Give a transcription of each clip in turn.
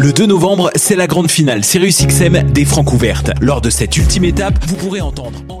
Le 2 novembre, c'est la grande finale Sirius XM des Francs ouvertes. Lors de cette ultime étape, vous pourrez entendre en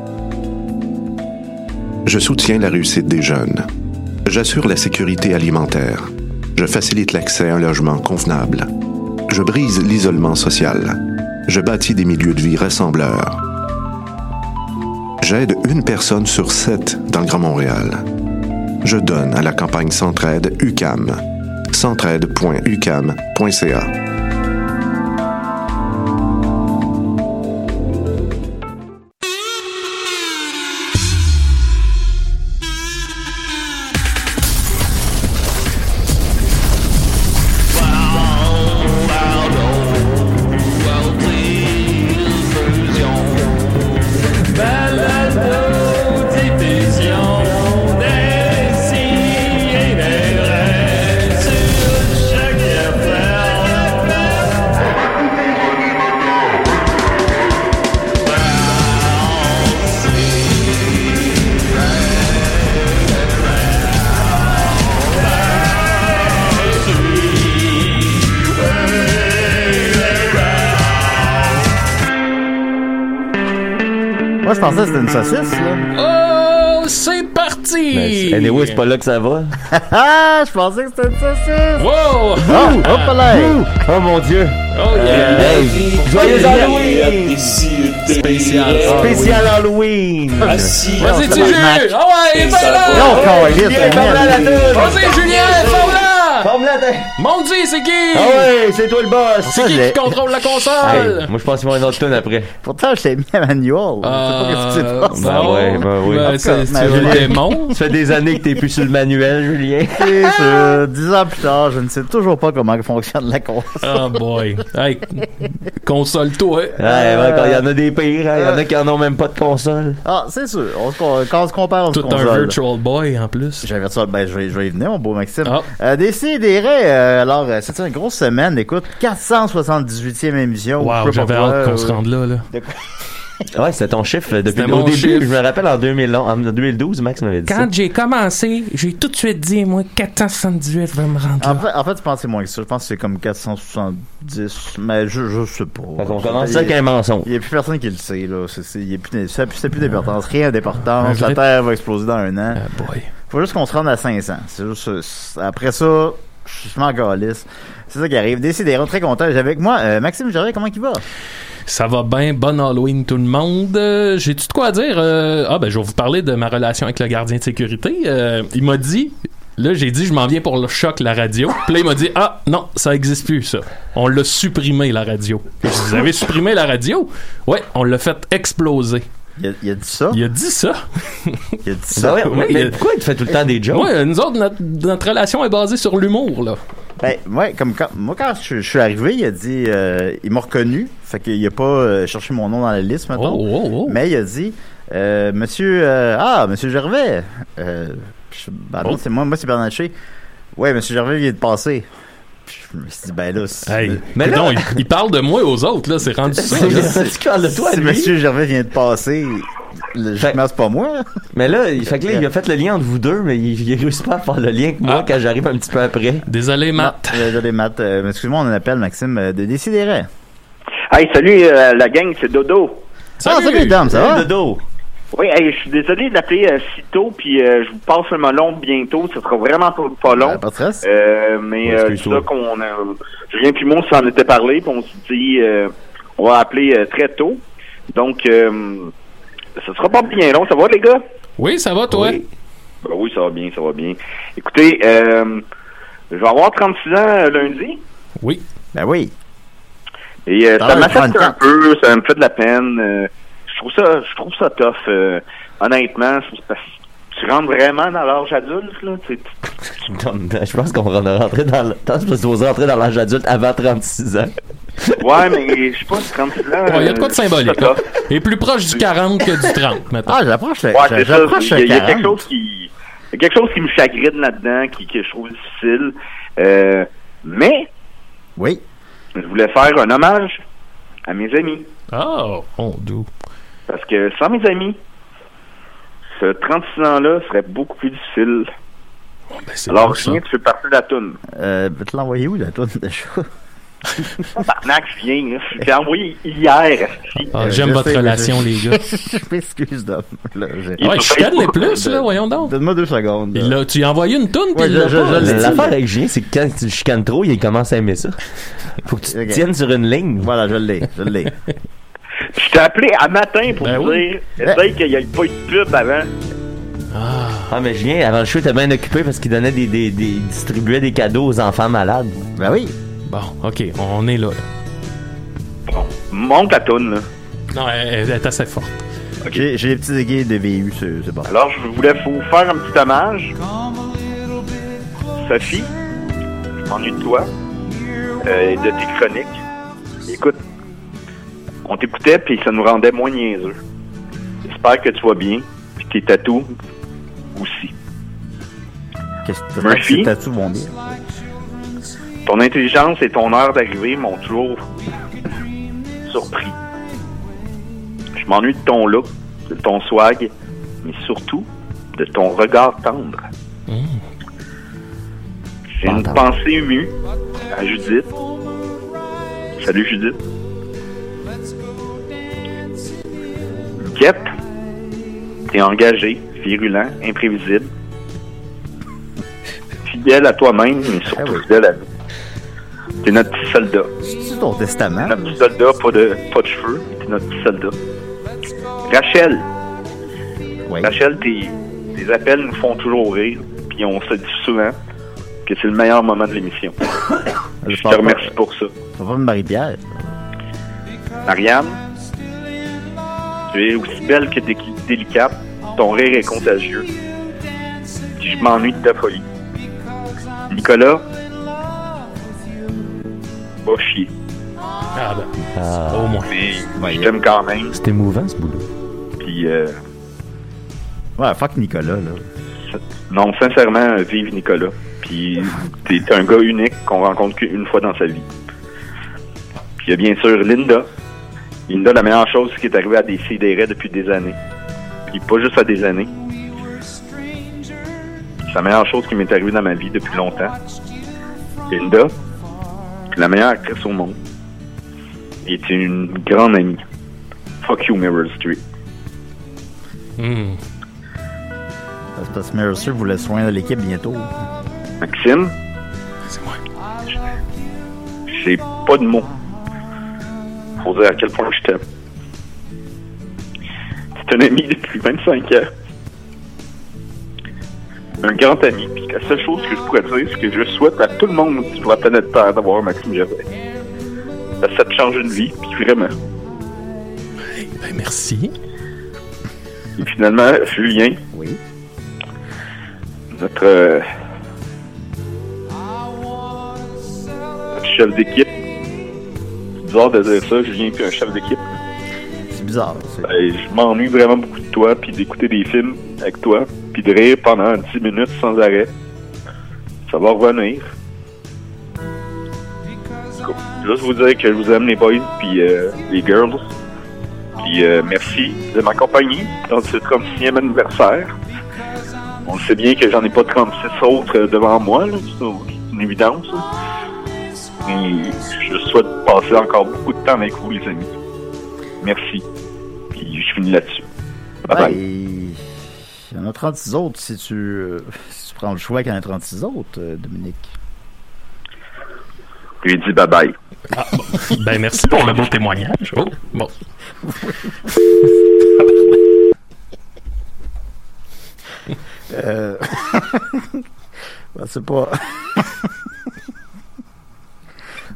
Je soutiens la réussite des jeunes. J'assure la sécurité alimentaire. Je facilite l'accès à un logement convenable. Je brise l'isolement social. Je bâtis des milieux de vie rassembleurs. J'aide une personne sur sept dans le Grand Montréal. Je donne à la campagne Centraide UCAM. centraide.ucam.ca. pensais que c'était une saucisse, là. Oh, c'est parti! Mais, anyway, c'est pas là que ça va. Ah, je pensais que c'était une saucisse. Wow! Oh, hop là. Oh mon dieu. Oh yeah! Hey, joyeux Halloween! Spécial. Spécial Halloween! Vas-y, tu juges! Ah ouais, il est pas là! Non, câlisse, Julien, forme-la la toune! Vas-y, Julien, ta- Mon Dieu, c'est qui? Ah ouais, c'est toi le boss! C'est qui qui contrôle la Hey, console? moi je pense qu'il va y avoir une autre tune après. Pourtant, je t'ai mis à manual. Je sais pas qu'est-ce qui s'est passé. Ben ouais, ben oui. Ben, c'est c'est un démon. Ça fait des années que t'es plus sur le manuel, Julien. C'est sûr. Dix ans plus tard, je ne sais toujours pas comment fonctionne la console. Oh boy. Hey, console-toi. Ouais, ben, quand il y en a des pires, hein, il y en a qui en ont même pas de console. Ah, c'est sûr. On se, quand on se compare aux Tout un consoles. Virtual Boy en plus. J'avais ça, ben, je vais, je vais y venir, mon beau Maxime. Ah. Euh, Euh, alors, euh, c'était une grosse semaine, écoute, 478e émission. je Wow, j'avais hâte qu'on euh, se rende là, là. de quoi? Ouais, c'était ton chiffre depuis C'était au mon début. chiffre. Je me rappelle en, 2000, en 2012, Max m'avait dit Quand j'ai commencé, j'ai tout de suite dit, moi, 478 va me rendre En là. fait, en fait, je pense que c'est moins que ça. Je pense que c'est comme 470, mais je, je sais pas. Fait qu'on commence ça avec un mensonge. Il n'y a plus personne qui le sait, là. C'est, c'est, il y a plus, c'est plus d'importance. Rien d'importance. La Terre va exploser dans un an. Ah, boy. Faut juste qu'on se rende à 500. C'est juste, après ça, je vraiment galice. C'est ça qui arrive. Décidérons, très content. J'ai avec moi euh, Maxime Jarret, comment il va? Ça va bien, bon Halloween tout le monde. Euh, J'ai-tu de quoi dire? Euh, ah ben je vais vous parler de ma relation avec le gardien de sécurité. Il m'a dit, là j'ai dit je m'en viens pour le choc la radio. Puis là il m'a dit ah non ça existe plus ça. On l'a supprimé la radio. Vous avez supprimé la radio? Ouais, on l'a fait exploser. Il a, il a dit ça? Il a dit ça. Il a dit Ben ça. ouais, mais, Oui, pourquoi il te fait tout le temps des jokes? Moi, nous autres, notre, notre relation est basée sur l'humour là. Ben, ouais, comme quand, moi, quand je, je suis arrivé, il a dit, euh, il m'a reconnu. Fait qu'il a pas euh, cherché mon nom dans la liste, Oh, mettons. oh, oh. Mais il a dit, euh, monsieur, euh, ah, monsieur Gervais. Euh, je- ben non, Oh. c'est moi, moi, c'est Bernard Haché. Ouais, monsieur Gervais vient de passer. Puis Je me suis dit, ben là, c'est, Hey, Mais là- coudonc, il, il parle de moi aux autres là, c'est rendu ça. tu parles de toi, si lui. monsieur Gervais vient de passer, le, Fait- je c'est pas moi. Mais là, il fait que là, il a fait le lien entre vous deux, mais il, il réussit pas à faire le lien avec moi Ah. quand j'arrive un petit peu après. Désolé Matt. Non, Désolé, Matt. Euh, excuse-moi, on appelle Maxime euh, de Décideret. Hey, salut euh, la gang, c'est Dodo. Ah, salut, Dom, ça va? Dodo. Oui, hey, je suis désolé d'appeler euh, si tôt, puis euh, je vous passe le melon bientôt. Ça sera vraiment pas, pas long. Euh, pas de stress. Euh, mais Ouais, euh, c'est ça qu'on a... Julien puis moi, on s'en était parlé, puis on s'est dit, euh, on va appeler euh, très tôt. Donc, euh, ça sera pas bien long. Ça va, les gars? Oui, ça va toi? Oui. Ben oui, ça va bien, ça va bien. Écoutez, euh, je vais avoir 36 ans euh, lundi. Oui. Ben oui. Et euh, ça de m'affecte un 34. peu, ça me fait de la peine. Je trouve ça, je trouve ça tough. euh, honnêtement, c'est parce que tu rentres vraiment dans l'âge adulte, là. tu- tu- Je pense qu'on va rentrer dans l'âge adulte avant 36 ans. Ouais, mais je sais pas, 36 ans. Ouais, Il y a de quoi de symbolique. là. tough. Et plus proche du 40 que du 30, maintenant. Ah, j'approche le, Ouais, j'approche Il y, a- il quelque 40. chose qui, il y a quelque chose qui me chagrine là-dedans, qui, que je trouve difficile. Euh, mais Oui. je voulais faire un hommage à mes amis. Oh, mon doux. Parce que sans mes amis, ce 36 ans-là serait beaucoup plus difficile. Ben, Alors. Julien, tu fais partie de la toune. Euh, je vais te l'envoyer où, la toune, déjà? Tabarnak, je viens. Je l'ai envoyé hier. Ah, Euh, J'aime je votre sais, relation, je- les gars. je m'excuse, Dom. Là, Ouais, sur chicane les plus, là, voyons donc. Donne-moi deux secondes. Là. tu lui as envoyé une toune, puis je- je- je. L'affaire avec Julien, c'est que quand tu chicanes trop, il commence à aimer ça. Faut que tu te tiennes sur une ligne. Voilà, je l'ai, je l'ai. Je t'ai appelé à matin pour Ben te oui. dire essaye qu'il n'y ait pas eu de pub avant. Ah, mais Julien, avant le show, il était bien occupé parce qu'il donnait des, des, des, il distribuait des cadeaux aux enfants malades. Ben oui. Bon, OK, on est là. là. Bon, monte la toune, là. Non, elle, elle est assez forte. J'ai j'ai les petits aiguilles de VU, c'est c'est bon. Alors, je voulais vous faire un petit hommage. Sophie, je m'ennuie de toi euh, et de tes chroniques. Écoute, on t'écoutait puis ça nous rendait moins niaiseux. J'espère que tu vas bien, puis tes tatous aussi. Qu'est-ce que Murphy? tes tatous vont bien? Ton intelligence et ton heure d'arrivée m'ont toujours surpris. Je m'ennuie de ton look, de ton swag, mais surtout de ton regard tendre. J'ai une pensée émue à Judith. Salut Judith. T'es engagé, virulent, imprévisible. Fidèle à toi-même, mais surtout Ah oui. fidèle à nous. T'es notre petit soldat. C'est ton testament? Notre petit soldat, pas de, pas de cheveux, t'es notre petit soldat. Rachel, Oui. Rachel, tes, tes appels nous font toujours rire, puis on se dit souvent que c'est le meilleur moment de l'émission. Je te pas- remercie pour ça. Ça va me Marie-Pierre. Marianne, tu es aussi belle que dé- délicate. Ton rire est contagieux. Puis je m'ennuie de ta folie. Nicolas, va chier. Ah ben, Ah, au moins. Mais je t'aime quand même. c'est émouvant, ce boulot. Puis euh, Ouais, fuck Nicolas, là. non, sincèrement, vive Nicolas. Puis t'es t'es un gars unique qu'on rencontre qu'une fois dans sa vie. Puis il y a bien sûr Linda. Linda, la meilleure chose qui est arrivée à des depuis des années. Puis pas juste à des années. C'est la meilleure chose qui m'est arrivée dans ma vie depuis longtemps. Linda, la meilleure actrice au monde. Et est une grande amie. Fuck you, Mirror Street. Hmm. C'est parce que Meryl Streep voulait se joindre à l'équipe bientôt. Maxime, C'est moi. j'ai pas de mots pour dire à quel point je t'aime. C'est un ami depuis 25 ans. Un grand ami. Puis la seule chose que je pourrais dire, c'est que je souhaite à tout le monde sur la planète Terre d'avoir un Maxime Gervais. Ça te change une vie, puis vraiment. Ben, merci. Et finalement, Julien, Oui. notre, euh, notre chef d'équipe. C'est bizarre de dire ça, Julien, puis un chef d'équipe. C'est bizarre. Ben, je m'ennuie vraiment beaucoup de toi, puis d'écouter des films avec toi, puis de rire pendant 10 minutes sans arrêt. Ça va revenir. Cool. Juste vous dire que je vous aime les boys, puis euh, les girls. Puis euh, merci de m'accompagner dans ce 36e anniversaire. On sait bien que j'en ai pas 36 autres euh, devant moi, c'est une évidence. là. Mais je souhaite passer encore beaucoup de temps avec vous, les amis. Merci. Puis je finis là-dessus. Bye bye. il y en a 36 autres si tu, euh, si tu prends le choix qu'il y en a 36 autres, euh, Dominique. Je lui dit bye bye. Ben, merci pour le beau témoignage. Oh, bon. Euh... ben, c'est pas.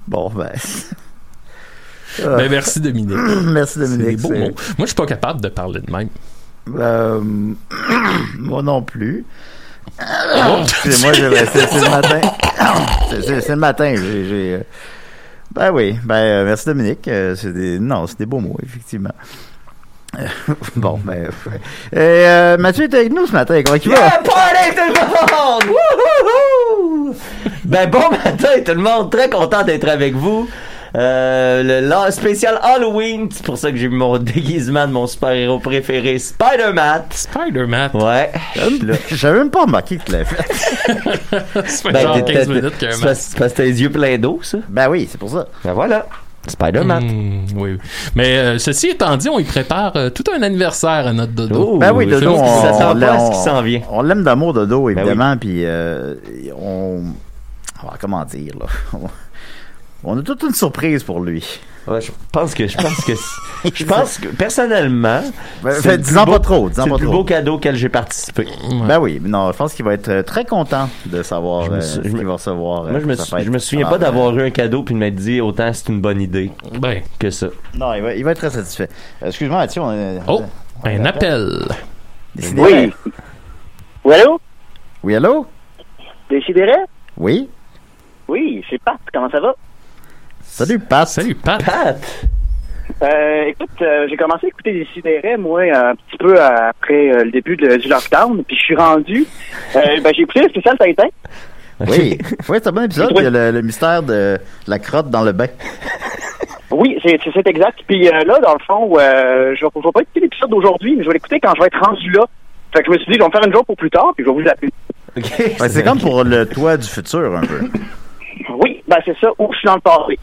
bon, ben. Ben, merci, Dominique. Merci, C'est des Dominique. beaux c'est- mots. Moi, je suis pas capable de parler de même. Euh, moi non plus. Oh, Excusez-moi, ben, c'est le matin. C'est- le matin. j'ai- euh, Ben oui, ben euh, merci Dominique. Euh, c'est des... Non, c'est des beaux mots, effectivement. Bon, ben. ouais. Et, euh, Mathieu est avec nous ce matin. Comment tu vas? Yeah, party tout le monde! Wouhouhou! Ben bon matin tout le monde, très content d'être avec vous. Euh, le, spécial Halloween, c'est pour ça que j'ai mis mon déguisement de mon super-héros préféré, Spider-Man. Spider-Man. Ouais. J'avais même pas remarqué que tu l'avais fait. Ça fait Ben, genre t'es- 15 t'es- minutes un c'est parce c'est parce que t'as les yeux pleins d'eau, ça. Ben oui, c'est pour ça. Ben voilà. Spider-Man. Hmm, oui, oui. Mais euh, ceci étant dit, on y prépare euh, tout un anniversaire à notre dodo. Oh, Ben oui, Dodo, que on, on pas l'a- ce qui s'en vient. on l'aime d'amour, Dodo, Ben évidemment, puis euh, on... ah, Comment dire, là? On a toute une surprise pour lui. Ouais, je pense que je pense que je pense que personnellement, Ben, c'est fait, le dis-en plus pas beau- trop, c'est pas le plus trop. beau cadeau auquel j'ai participé. Ouais. Ben oui, non, je pense qu'il va être euh, très content de savoir Je me euh, ce me- qu'il va recevoir. euh, Moi, je me, sa sou- fête. je me souviens Ah, pas ben, d'avoir eu un cadeau puis de m'être dit autant c'est une bonne idée Ben, que ça. Non, il va, il va être très satisfait. Euh, Excuse-moi, Mathieu, on oh, on un appel. Décidérez. Oui, allô? Oui, allô? Décidérez? Oui? Oui, c'est Pat. Comment ça va? Salut, Pat. Salut, Pat. Pat! Euh, écoute, euh, j'ai commencé à écouter Décidérez, moi, un petit peu après euh, le début de- du lockdown, puis je suis rendu. Euh, ben, j'ai écouté le spécial Tintin. Oui, oui c'est un bon épisode. Il y a le, le mystère de la crotte dans le bain. Oui, c'est exact. Puis euh, là, dans le fond, euh, je ne vais pas écouter l'épisode d'aujourd'hui, mais je vais l'écouter quand je vais être rendu là. Fait que je me suis dit, je vais me faire une joke pour plus tard, puis je vais vous appeler. C'est comme pour le toit du futur, un peu. Oui, ben c'est ça, ou je suis dans le passé.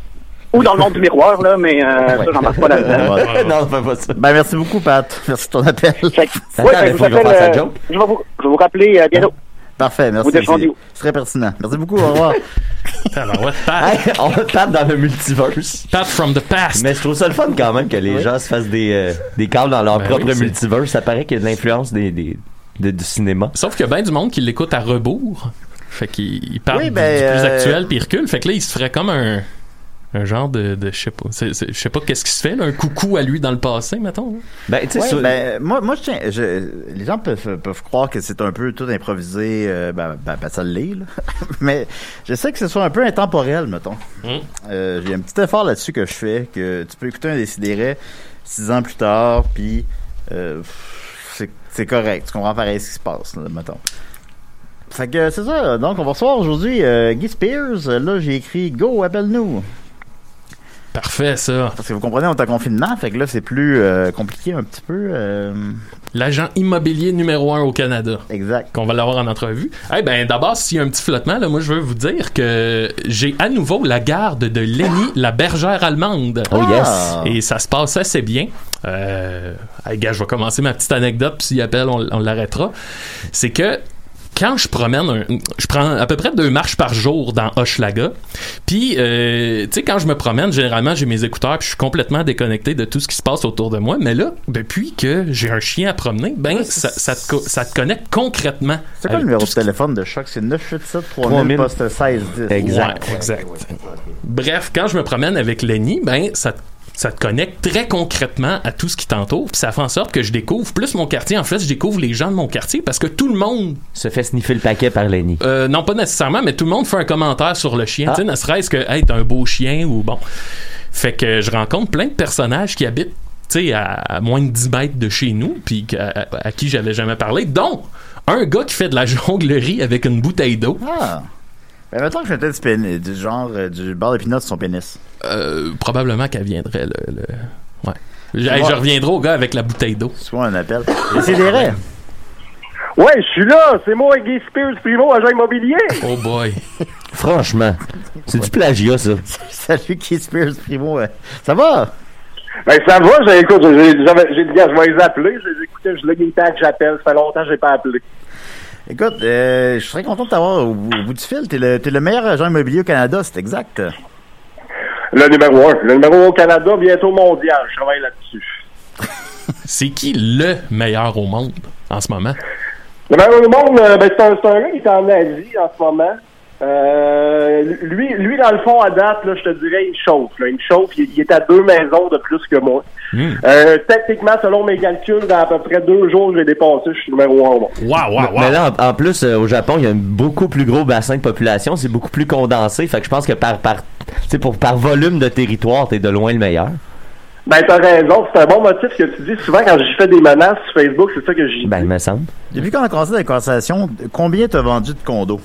Ou dans le monde du miroir, là, mais euh, ça, j'en marque pas là-dedans. Non, fais pas ça. Ben, merci beaucoup, Pat. Merci de ton appel. Fait Attends, ouais, faut appelle, euh, joke. je vais vous, je vais vous rappeler euh, bientôt. Parfait, merci. Vous défendez C'est très pertinent. Merci beaucoup, au revoir. Alors, ouais, Pat. Hey, on tape dans le multiverse. Pat from the past. Mais je trouve ça le fun quand même que les gens se fassent des, euh, des câbles dans leur Ben propre oui, multiverse. Ça paraît qu'il y a de l'influence des, des, de- du cinéma. Sauf qu'il y a bien du monde qui l'écoute à rebours. Fait qu'il il parle Oui, du- ben, du, plus euh, actuel puis il recule. Fait que là, il se ferait comme un, un genre de, de je sais pas. Je sais pas qu'est-ce qui se fait, là, un coucou à lui dans le passé, mettons. Ben, tu sais, Ouais, sur- ben, moi, moi, je tiens, je- les gens peuvent, peuvent croire que c'est un peu tout improvisé, euh, ben, ben, ben, ça l'est, là. Mais je sais que ce soit un peu intemporel, mettons. Mm. Euh, j'ai un petit effort là-dessus que je fais, que tu peux écouter un Décideret six ans plus tard, puis euh, c'est, c'est correct. Tu comprends pareil ce qui se passe, là, mettons. Fait que c'est ça. Donc, on va recevoir aujourd'hui euh, Guy Spears. Là, j'ai écrit « Go, appelle-nous ». Parfait, ça. Parce que vous comprenez, on est en confinement, fait que là, c'est plus euh, compliqué un petit peu. euh, L'agent immobilier numéro un au Canada. Exact. Qu'on va l'avoir en entrevue. Eh ben, d'abord, s'il y a un petit flottement, là, moi, je veux vous dire que j'ai à nouveau la garde de Lenny, la bergère allemande. Oh, yes. Et ça se passe assez bien. Euh, hey, gars, je vais commencer ma petite anecdote, puis s'il appelle, on, on l'arrêtera. C'est que quand je promène, un- je prends à peu près deux marches par jour dans Hochelaga. Puis, euh, tu sais, quand je me promène, généralement, j'ai mes écouteurs, puis je suis complètement déconnecté de tout ce qui se passe autour de moi. Mais là, depuis que j'ai un chien à promener, ben, ça, ça te, ça te connecte concrètement. C'est quoi le numéro de qui- téléphone de choc? C'est 987 3000 3000. poste 16 10. Ouais, exact. Bref, quand je me promène avec Lenny, ben, ça te ça te connecte très concrètement à tout ce qui t'entoure, puis ça fait en sorte que je découvre plus mon quartier. En fait, je découvre les gens de mon quartier parce que tout le monde Se fait sniffer le paquet par Lenny. euh, non, pas nécessairement, mais tout le monde fait un commentaire sur le chien. Ah. Tu sais, ne serait-ce que, hey, t'as un beau chien ou bon. Fait que je rencontre plein de personnages qui habitent, tu sais, à, à moins de 10 mètres de chez nous, puis que- à, à qui j'avais jamais parlé, dont un gars qui fait de la jonglerie avec une bouteille d'eau. Ah! Ben, mettons que je mettais du, pénis, du genre euh, du beurre d'épinot sur son pénis. Euh, probablement qu'elle viendrait, le. le- Ouais. Je, Ouais. hey, je reviendrai au gars avec la bouteille d'eau. Soit un appel. C'est des rêves. Ouais, je suis là. C'est moi, Guy Spears, Primo, agent immobilier. Oh boy. Franchement, c'est du plagiat, ça? Salut Keith Spears Primo. euh, Ça va? Ben, ça va. J'ai, écoute, j'ai, j'avais- j'ai dit, gars, je vais les appeler. Je les écoutais, je l'ai temps que j'appelle. Ça fait longtemps que j'ai pas appelé. Écoute, euh, je serais content de t'avoir au, bout- au bout du fil. T'es le, t'es le meilleur agent immobilier au Canada, c'est exact. Le numéro un. Le numéro un au Canada, bientôt mondial. Je travaille là-dessus. C'est qui le meilleur au monde en ce moment? Le meilleur au monde, euh, ben, c'est un, c'est un gars qui est en Asie en ce moment. Euh, lui, lui, dans le fond, à date, là, je te dirais, il chauffe. Là. Il me chauffe. Il, il est à deux maisons de plus que moi. Hmm. Euh, techniquement, selon mes calculs, dans à peu près deux jours, j'ai dépassé. Je suis numéro un monde. Waouh, waouh, Mais là, en, en plus, euh, au Japon, il y a un beaucoup plus gros bassin de population. C'est beaucoup plus condensé. Fait que je pense que par, par, tu sais, pour, par volume de territoire, t'es de loin le meilleur. Ben, t'as raison. C'est un bon motif que tu dis. Souvent, quand j'y fais des menaces sur Facebook, c'est ça que j'y dis. Ben, il me semble. Depuis qu'on a commencé la conversation, combien t'as vendu de condos?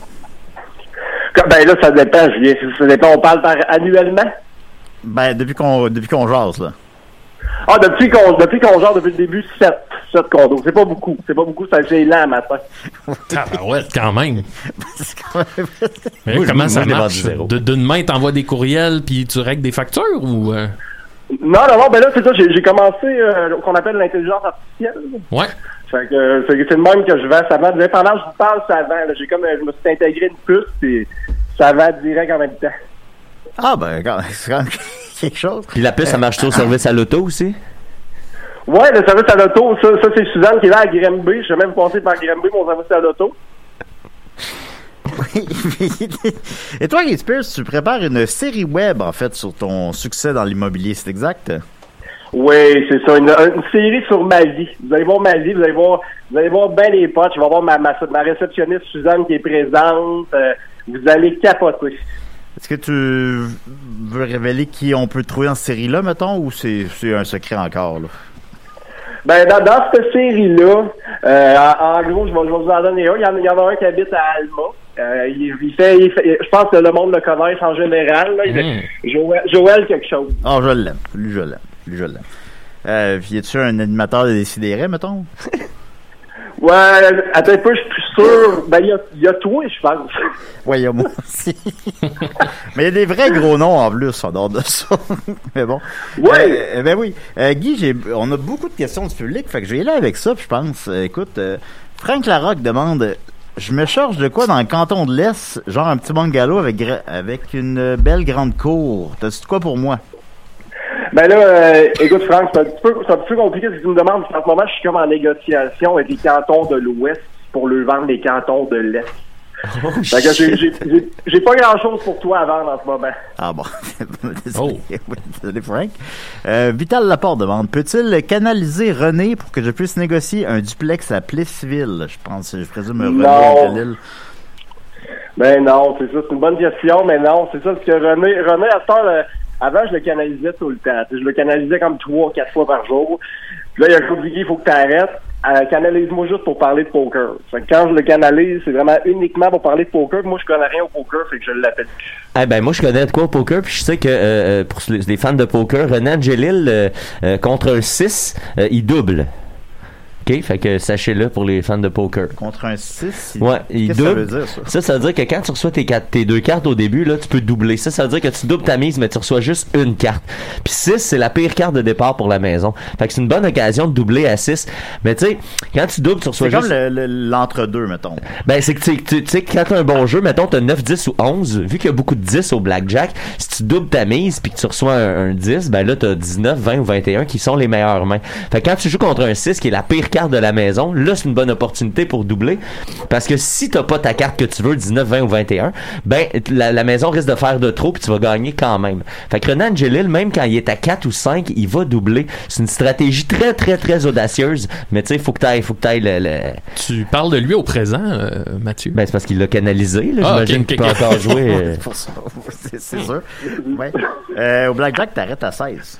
Ben là, ça dépend, Julien. Ça dépend, on parle par annuellement? Ben, depuis qu'on depuis qu'on jase, là. Ah, depuis qu'on depuis qu'on genre depuis le début, 7. 7 condos. C'est pas beaucoup. C'est pas beaucoup, ça c'est lent matin. ouais, quand même. Mais je- comment ça marche? D'une main, t'envoies des courriels puis tu règles des factures ou. euh? Non, non, non, ben là, c'est ça, j'ai j'ai commencé euh, ce qu'on appelle l'intelligence artificielle. Ouais. Fait que c'est c'est le même que je vends. Ça vend, pendant que je vous parle, ça là. J'ai comme, je me suis intégré une puce, puis ça vend direct en même temps. Ah, ben, quand- c'est quand même quelque chose. Puis la puce, ça marche au service à l'auto aussi? Ouais, le service à l'auto, ça, ça c'est Suzanne qui est là à Grimby. Je sais même passer par Grimby, mon service à l'auto. Et toi, Keith Spears, tu prépares une série web, en fait, sur ton succès dans l'immobilier, c'est exact? Oui, c'est ça. Une, une série sur ma vie. Vous allez voir ma vie, vous allez voir, vous allez voir bien les potes. Je vais voir ma, ma, ma réceptionniste Suzanne qui est présente. Euh, vous allez capoter. Est-ce que tu veux révéler qui on peut trouver dans cette série-là, mettons, ou c'est c'est un secret encore, là? Ben, dans, dans cette série-là, euh, en, en gros, je vais, je vais vous en donner un. Il y en, il y en a un qui habite à Alma. Euh, il, il fait, il fait- je pense que le monde le connaît en général. Là. Il- Mm. Joël, Joël quelque chose. Ah, je l'aime. Lui, je l'aime. Lui, je l'aime. Euh, y a-tu un animateur de Décideret, mettons? Ouais, attends un peu, je suis plus sûr. Ben, il y a, y a toi, je pense. Ouais, il y a moi aussi. Mais il y a des vrais gros noms en plus, en dehors de ça. Mais bon. Ouais. Euh, ben oui. Euh, Guy, j'ai, on a beaucoup de questions du public, fait que je vais y aller avec ça, puis je pense. euh, écoute, euh, Frank Larocque demande Je me charge de quoi dans le canton de l'Est Genre un petit bungalow avec, avec une belle grande cour? T'as-tu de quoi pour moi? Ben là, euh, écoute, Franck, c'est un, petit peu, c'est un petit peu compliqué ce que tu me demandes. parce qu'en ce moment, je suis comme en négociation avec les cantons de l'Ouest pour le vendre les cantons de l'Est. fait que j'ai- j'ai- j'ai- j'ai pas grand-chose pour toi à vendre en ce moment. Ah bon. désolé, Oui, désolé, Frank. Euh, Vital Laporte demande Peut-il canaliser René pour que je puisse négocier un duplex à Plessisville Je pense, je présume René de Lille. Ben non, c'est ça, c'est une bonne question, mais non, c'est ça, parce que René, René à cette heure, euh, avant, je le canalisais tout le temps. Je le canalisais comme trois, quatre fois par jour. Là, il a un coup de il faut que tu arrêtes. euh, canalise-moi juste pour parler de poker. Fait que quand je le canalise, c'est vraiment uniquement pour parler de poker. Moi, je connais rien au poker, fait que je l'appelle. Eh ben moi je connais de quoi au poker puis je sais que euh, euh, pour les les fans de poker Renan Angelil euh, euh, contre un 6 euh, il double. OK, fait que sachez-le pour les fans de poker. Contre un 6, Ouais, il que ça double. veut dire, ça? ça, ça veut dire que quand tu reçois tes, quatre- tes deux cartes au début, là, tu peux doubler. Ça, ça veut dire que tu doubles ta mise, mais tu reçois juste une carte. Puis 6, c'est la pire carte de départ pour la maison. Fait que c'est une bonne occasion de doubler à 6. Mais tu sais, quand tu doubles, tu reçois C'est comme juste... le- le- l'entre-deux, mettons. Ben, c'est que tu sais, quand t'as un bon jeu, mettons, t'as 9, 10 ou 11, vu qu'il y a beaucoup de 10 au blackjack, si tu doubles ta mise puis que tu reçois un, un 10, ben là, t'as 19, 20 ou 21 qui sont les meilleures mains. Fait que quand tu joues contre un 6, qui est la pire carte de la maison, là, c'est une bonne opportunité pour doubler. Parce que si t'as pas ta carte que tu veux, 19, 20 ou 21, ben, la, la maison risque de faire de trop puis tu vas gagner quand même. Fait que Renan Angelil, même quand il est à 4 ou 5, il va doubler. C'est une stratégie très, très, très audacieuse. Mais tu sais, faut que t'ailles, faut que t'ailles le, le- Tu parles de lui au présent, euh, Mathieu? ben, c'est parce qu'il l'a canalisé, là. Ah, J'imagine qu'il peut encore jouer. euh. Pour ça, c'est c'est sûr. Ouais. Euh, au blackjack, t'arrêtes à 16.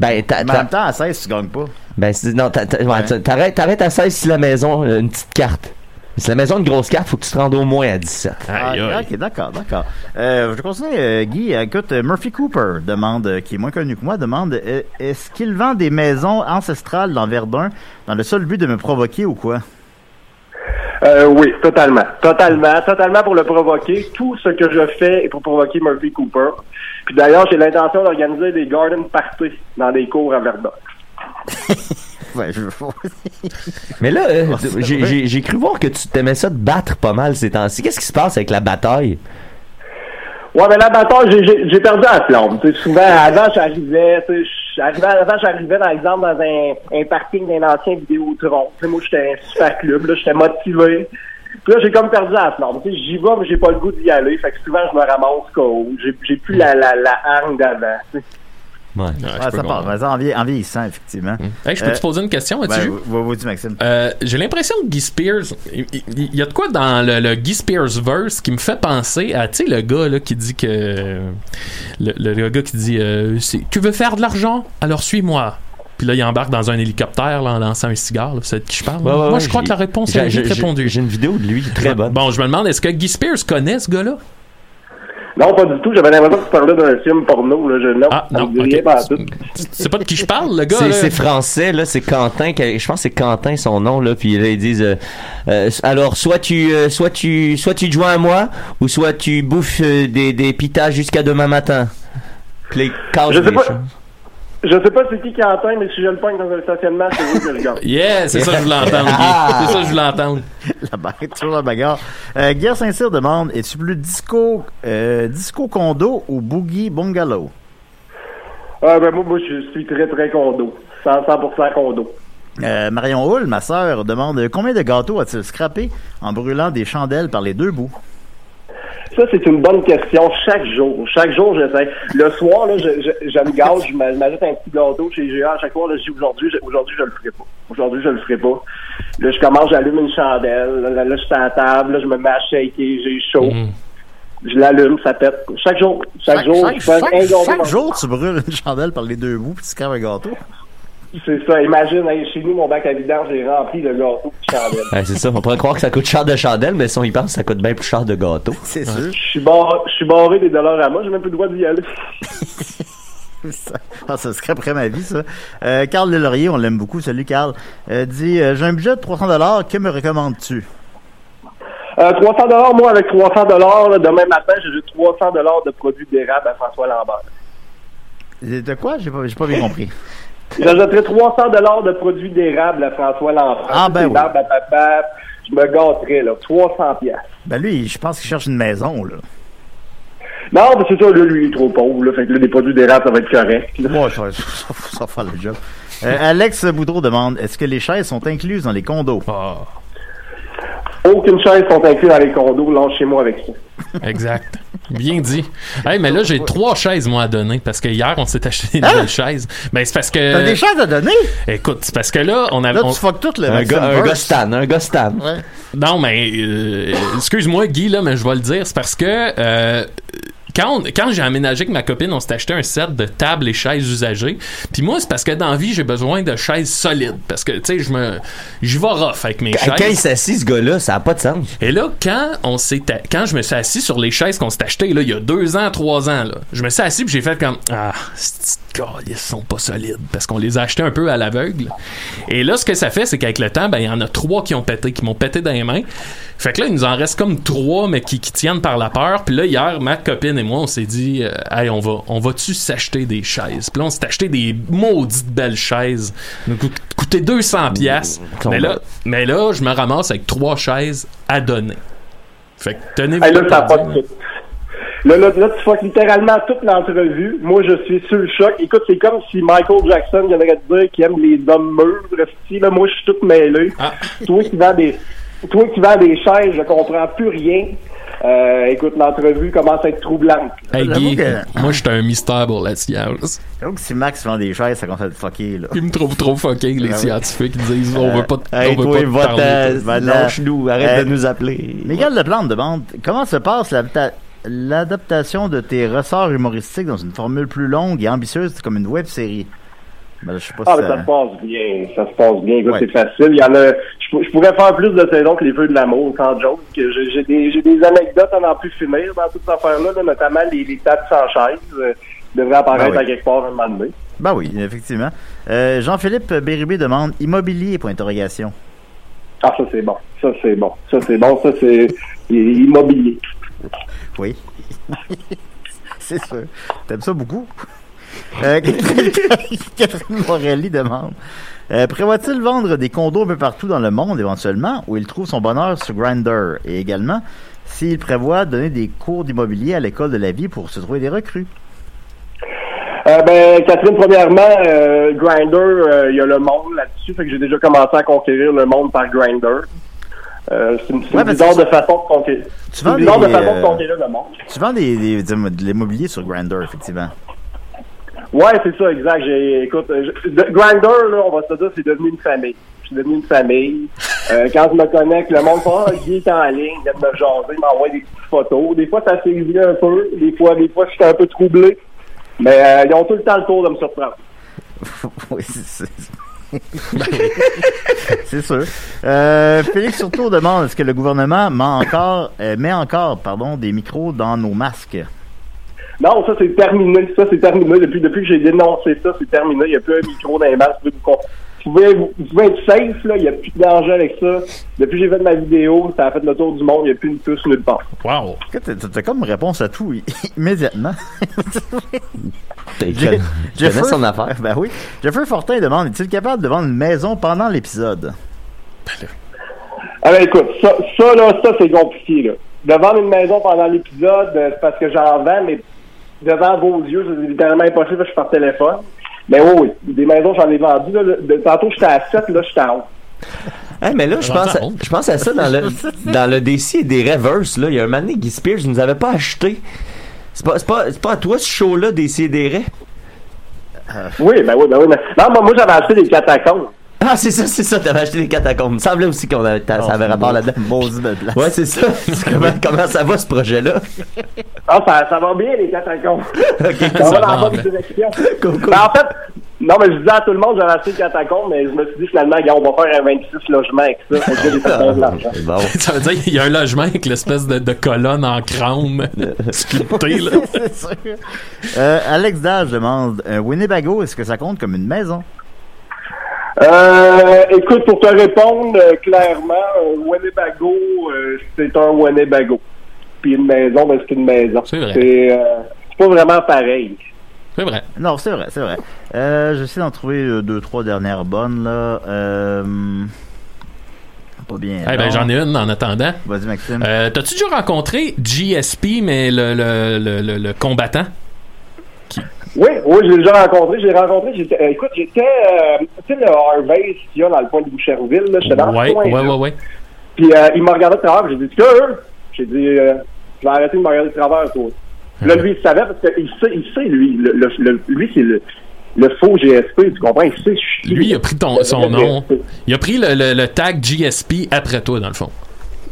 Ben, t'as- Mais en même temps, à 16, tu gagnes pas. ben, c'est- non, ouais, t'as- t'arrêtes, t'arrêtes à 16 si la maison, a une petite carte. Si la maison a une grosse carte, faut que tu te rendes au moins à 17. Ah, ok, d'accord, d'accord. Euh, je vais continuer, euh, Guy. Écoute, euh, Murphy Cooper demande, euh, qui est moins connu que moi, demande euh, est-ce qu'il vend des maisons ancestrales dans Verdun dans le seul but de me provoquer ou quoi? Euh, oui, totalement. Totalement. Totalement pour le provoquer. Tout ce que je fais est pour provoquer Murphy Cooper. Puis d'ailleurs, j'ai l'intention d'organiser des garden parties dans des cours à Verdun. Ouais, je... Mais là, euh, j'ai- cru voir que tu t'aimais ça de battre pas mal ces temps-ci. Qu'est-ce qui se passe avec la bataille? Ouais, mais la bataille, j'ai- perdu la flamme. Souvent, avant, j'arrivais, tu sais, j'arrivais, avant, j'arrivais, par exemple, dans un, un parking d'un ancien Vidéotron. Tu sais, moi, j'étais un super club, là, j'étais motivé. Puis là, j'ai comme perdu la flamme. Tu sais, j'y vais, mais j'ai pas le goût d'y aller. Fait que souvent, je me ramasse KO. J'ai j'ai plus la, la, la d'avant. tu sais. Ouais. Ça part. Mais ça, en, vieilli- en vieillissant, effectivement. Hey, je peux Euh, te poser une question, Ben, Mathieu? va- vas-y, Maxime. Euh, j'ai l'impression que Guy Spears, il il- il y a de quoi dans le, le Guy Spears verse qui me fait penser à, tu sais, le gars là qui dit que le, le- le gars qui dit, euh, c'est- tu veux faire de l'argent, alors suis-moi. Puis là, il embarque dans un hélicoptère là, en lançant un cigare. là. C'est de qui je parle? Ouais, là? ouais, Moi, ouais, je crois que la réponse j'ai- est répondue. J'ai une vidéo de lui très bonne. Bon, je me demande, est-ce que Guy Spears connaît ce gars-là? Non, pas du tout. J'avais l'impression que tu parlais d'un film porno. Là. Je, non, Ah, non, me dit rien ok. pas tout. C'est pas de qui je parle, le gars? C'est français, là, c'est Quentin, qui- je pense que c'est Quentin son nom, là, puis là, ils disent, euh, euh, alors, soit tu, euh, soit tu, soit tu te joins à moi, ou soit tu bouffes euh, des, des pitas jusqu'à demain matin. Cassent Je sais pas. choses. Je sais pas c'est qui qui entend, mais si je le pogne dans un stationnement, c'est vous que je gagne. Yeah, c'est ça que je voulais entendre, Guy. C'est ça que je voulais entendre. La bagarre, toujours la bagarre. Euh, Guerre Saint-Cyr demande es-tu plus disco, euh, disco condo ou boogie bungalow? Ah, ben moi, moi, je suis très, très condo. 100%, 100% condo. Euh, Marion Hull, ma sœur, demande combien de gâteaux a-t-il scrappé en brûlant des chandelles par les deux bouts? Ça, c'est une bonne question. Chaque jour, chaque jour, j'essaie. Le soir, là, je, je, je me gâte, je m'a- je m'ajoute un petit gâteau chez GA. À chaque fois, là, je dis aujourd'hui, je, aujourd'hui, je le ferai pas. Aujourd'hui, je le ferai pas. Là, je commence, j'allume une chandelle. Là, là, là, je suis à la table, là, je me mets à shaker, j'ai chaud. Je l'allume, ça pète. Chaque jour, chaque, jour, chaque, je fais chaque- un gâteau chaque jour, tu brûles une chandelle par les deux bouts puis tu scrapes un gâteau. C'est ça. Imagine, chez nous, mon bac à vidange, j'ai rempli de gâteaux de chandelles. Ouais, c'est ça, on pourrait croire que ça coûte cher de chandelle, mais si on y pense, ça coûte bien plus cher de gâteau. C'est sûr. Je suis suis barré des dollars à moi, j'ai même plus le droit d'y aller. Ça, ah, ça scraperait ma vie, ça. Euh, Carl Lelaurier, on l'aime beaucoup. Salut, Carl. Euh, dit euh, J'ai un budget de 300 Que me recommandes-tu? Euh, 300 dollars, moi, avec 300 dollars, demain matin, j'ai juste 300 dollars de produits d'érable à François Lambert. De quoi? J'ai pas, j'ai pas bien compris. J'ajouterais 300 dollars de produits d'érable à François Lambert. Ah, ben oui. l'arbre à papa, je me gâterais, là. 300 piastres. Ben lui, je pense qu'il cherche une maison, là. Non, mais c'est ça, là, lui, il est trop pauvre, là. Fait que là, des produits d'érable, ça va être correct. là. Ouais, ça, ça, ça va faire le job. Euh, Alex Boudreau demande Est-ce que les chaises sont incluses dans les condos? Ah, Aucune chaise sont incluses dans les condos, lâchez-moi avec ça. exact. Bien dit. Hey, mais là, j'ai trois chaises, moi, à donner, parce que hier, on s'est acheté des Hein? nouvelles chaises. Ben, c'est parce que... T'as des chaises à donner? Écoute, c'est parce que là, on avait... Là, on- tu fuck tout le Un gars, un Verse. gars stan, un gars stan. Ouais. Non, mais euh, excuse-moi, Guy, là, mais je vais le dire. C'est parce que euh, quand, quand j'ai aménagé avec ma copine, on s'est acheté un set de tables et chaises usagées. Puis moi, c'est parce que dans la vie, j'ai besoin de chaises solides. Parce que, tu sais, je me, j'y vais rough avec mes Quand, chaises. quand il s'assit, ce gars-là, ça a pas de sens. Et là, quand on s'est, quand je me suis assis sur les chaises qu'on s'est achetées, là, il y a deux ans, trois ans, là, je me suis assis puis j'ai fait comme, ah, gars, ils sont pas solides parce qu'on les a achetés un peu à l'aveugle. Et là, ce que ça fait, c'est qu'avec le temps, ben, il y en a trois qui ont pété, qui m'ont pété dans les mains. Fait que là, il nous en reste comme trois, mais qui, qui tiennent par la peur. Puis là, hier, ma copine et moi, on s'est dit, euh, hey, on va, on va-tu s'acheter des chaises? Puis là, on s'est acheté des maudites belles chaises. Nous coûte- coûté 200 pièces. Sont Mais là, mais là, je me ramasse avec trois chaises à donner. Fait que tenez-vous Hey, là, ça pas de. Là, là, là, tu fuck littéralement toute l'entrevue. Moi, je suis sur le choc. Écoute, c'est comme si Michael Jackson viendrait te dire qu'il aime les hommes mûrs. Là, moi, je suis tout mêlé. Ah. Toi qui vends des, toi qui vends des chaises, je comprends plus rien. Euh, écoute, l'entrevue commence à être troublante. Hey Guy, que- moi j'étais un mystère pour la science. J'avoue que si Max vend des chaises, ça commence à être fucké, là. Ils me trouvent trop fucking les Ah scientifiques. Ils disent on veut pas, te- Hey, veut toi, pas te parler. De- lâche-nous, arrête Euh, de nous appeler. Miguel Leplante demande comment se passe l'adapta- l'adaptation de tes ressorts humoristiques dans une formule plus longue et ambitieuse comme une web série. Ben, je sais pas Ah, si mais ça... ça se passe bien. Ça se passe bien. Ouais. c'est facile. Il y en a, je, je pourrais faire plus de saisons que les Feux de l'amour, sans joke. J'ai des, anecdotes à n'en plus finir dans toute cette affaire-là, là, notamment les, les tables sans chaise. euh, devraient apparaître Ben oui. à quelque part un moment donné. Ben oui, effectivement. Euh, Jean-Philippe Bérubé demande immobilier point d'interrogation. Ah, ça, c'est bon. Ça, c'est bon. Ça, c'est bon. Ça, c'est immobilier. Oui. C'est sûr. T'aimes ça beaucoup? Euh, Catherine Morelli demande euh, Prévoit-il vendre des condos un peu partout dans le monde éventuellement où il trouve son bonheur sur Grindr? Et également, s'il prévoit donner des cours d'immobilier à l'école de la vie pour se trouver des recrues? Euh, ben, Catherine, premièrement, euh, Grinder, il y a le monde là-dessus, fait que j'ai déjà commencé à conquérir le monde par Grinder. Euh, c'est une, c'est une Ouais, parce bizarre que de façon de conquérir. Tu vends des, de façon de conquérir le monde. Tu vends des, de l'immobilier sur Grindr, effectivement. Ouais, c'est ça, exact. J'ai, écoute, euh, je- de- Grindr, là, on va se dire, c'est devenu une famille. C'est devenu une famille. Euh, quand je me connecte, le monde pense, ah, Guy est en ligne, il vient de me jaser, il m'envoie des petites photos. Des fois, ça séduit un peu. Des fois, des fois, je suis un peu troublé. Mais euh, ils ont tout le temps le tour de me surprendre. oui, c'est c'est sûr. Euh, Félix surtout demande est-ce que le gouvernement met encore, met encore pardon, des micros dans nos masques? Non, ça c'est terminé. Ça c'est terminé. Depuis, depuis que j'ai dénoncé ça, c'est terminé. Il n'y a plus un micro dans les masques. Vous pouvez, vous, pouvez être safe, là. Il n'y a plus de danger avec ça. Depuis que j'ai fait ma vidéo, ça a fait le tour du monde. Il n'y a plus une puce nulle part. Wow. T'as comme réponse à tout immédiatement. Jeffrey- connaît son affaire? Ben oui. Jeffrey Fortin demande est-il capable de vendre une maison pendant l'épisode? Ah ben écoute, ça, ça là, ça c'est compliqué, là. De vendre une maison pendant l'épisode, euh, c'est parce que j'en vends, mais devant vos yeux, c'est littéralement impossible, je suis par téléphone. Mais oui, oui. Des maisons, j'en ai vendu, là. De- tantôt, j'étais à 7, là, j'étais à 11. Hey, mais là, je pense, à, je pense à ça dans le, dans le DC et des Reverse. Là. Il y a un moment donné, Guy Spears nous avait pas acheté. C'est pas, c'est pas, c'est pas à toi ce show-là, DC et des Ré? Oui, ben oui, ben oui. Mais... Non, moi, moi j'avais acheté des catacombes. Ah, c'est ça, c'est ça, t'avais acheté des catacombes. Il me semblait aussi qu'on avait, ça avait rapport là-dedans. Ouais, c'est ça. Comment, comment ça va, ce projet-là? Ah, ça, ça va bien, les catacombes. ça, ça va dans la bonne direction. Ben, en fait, non, mais je disais à tout le monde, j'avais acheté des catacombes, mais je me suis dit, finalement, gars, on va faire un 26 logements avec ça. Fait que de l'argent. Ça veut dire qu'il y a un logement avec l'espèce de, de colonne en crâne sculptée, là. C'est sûr. Euh, Alex Dage demande un Winnebago, est-ce que ça compte comme une maison? Euh, écoute, pour te répondre euh, clairement, un Winnebago, euh, c'est un Winnebago. Puis une maison, ben, c'est une maison. C'est vrai. C'est euh, pas vraiment pareil. C'est vrai. Non, c'est vrai, c'est vrai. Euh, J'essaie d'en trouver euh, deux, trois dernières bonnes, là. Euh, pas bien. Eh ben, j'en ai une en attendant. Vas-y, Maxime. Euh, T'as-tu déjà rencontré GSP, mais le, le, le, le, le combattant? Oui, oui, j'ai déjà rencontré. J'ai rencontré, j'étais, euh, écoute, j'étais, euh, tu sais, le Harvey qu'il y a dans le coin de Boucherville, là, j'étais dans Ouais, ce coin. ouais, ouais, ouais. Puis euh, il m'a regardé de travers, j'ai dit, que J'ai dit, euh, je vais arrêter de me regarder de travers, toi. Là, lui, il savait, parce qu'il sait, il sait, lui, le, le, le- lui, c'est le, le faux GSP, tu comprends? Il sait, je suis- Lui, il a pris ton, son le nom. GSP. Il a pris le, le, le tag GSP après toi, dans le fond.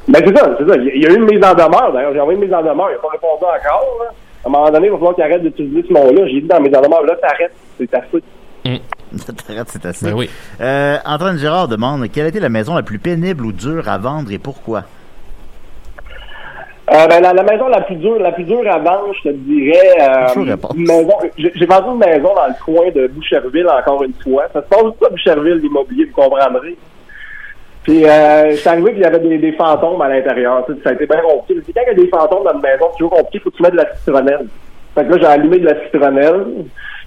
Ben, c'est ça, c'est ça. Il y a eu une mise en demeure, d'ailleurs. J'ai envoyé une mise en demeure, il n'a pas répondu encore, là. À un moment donné, il va falloir qu'il arrête d'utiliser ce nom-là. J'ai dit dans mes demandes, là, t'arrêtes, c'est assez. T'arrêtes, c'est assez. Ben oui. Euh, Antoine Girard demande quelle a été la maison la plus pénible ou dure à vendre et pourquoi? Euh, ben, la, la maison la plus dure, la plus dure à vendre, je te dirais, euh, répondre. une maison. J'ai j'ai vendu une maison dans le coin de Boucherville encore une fois. Ça se passe pas à Boucherville, l'immobilier, vous comprendrez. Puis, euh, je suis arrivé puis il y avait des, des fantômes à l'intérieur. Ça a été bien compliqué. Puis, quand il y a des fantômes dans une maison, c'est toujours compliqué. Faut que tu mettes de la citronnelle. Fait que là, j'ai allumé de la citronnelle.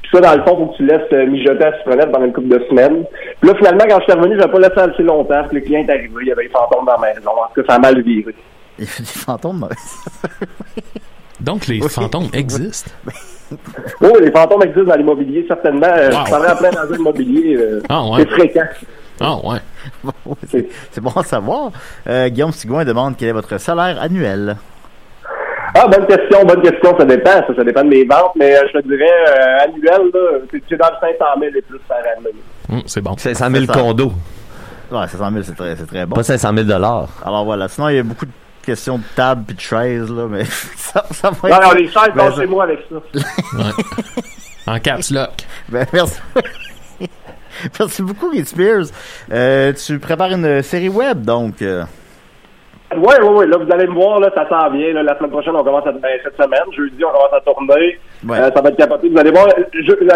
Puis ça, dans le fond, faut que tu laisses euh, mijoter la citronnelle pendant une couple de semaines. Puis là, finalement, quand je suis revenu, je pas laissé assez longtemps. Puis le client est arrivé, il y avait des fantômes dans la maison. En tout cas, ça a mal viré. Il y a des fantômes. Donc, les fantômes existent. Oui, les fantômes existent dans l'immobilier, certainement. Euh, Wow. Je travaille en plein dans l'immobilier. euh, Ah, ouais. C'est fréquent. Ah, ouais. C'est c'est bon à savoir. Euh, Guillaume Sigouin demande quel est votre salaire annuel. Ah, bonne question, bonne question. Ça dépend. Ça, ça dépend de mes ventes. Mais euh, je te dirais, euh, annuel, là, c'est dans le 500 000 et plus par année. Hum, c'est bon. 500 000 C'est ça. condos. Ouais, 500 000, c'est très, c'est très bon. Pas 500 000 dollars. Alors voilà. Sinon, il y a beaucoup de questions de table puis de chaises, là, mais ça, ça va Non, être- non, les chaises, Ben, moi avec ça. Ouais. En caps lock. Ben, merci. merci beaucoup, Reed Spears. Euh, tu prépares une série web, donc. Oui, oui, oui. Là, vous allez me voir, là, ça s'en vient. Là, la semaine prochaine, on commence à, ben, cette semaine. Jeudi, on commence à tourner. Ouais. Euh, ça va être capoté. Vous allez voir.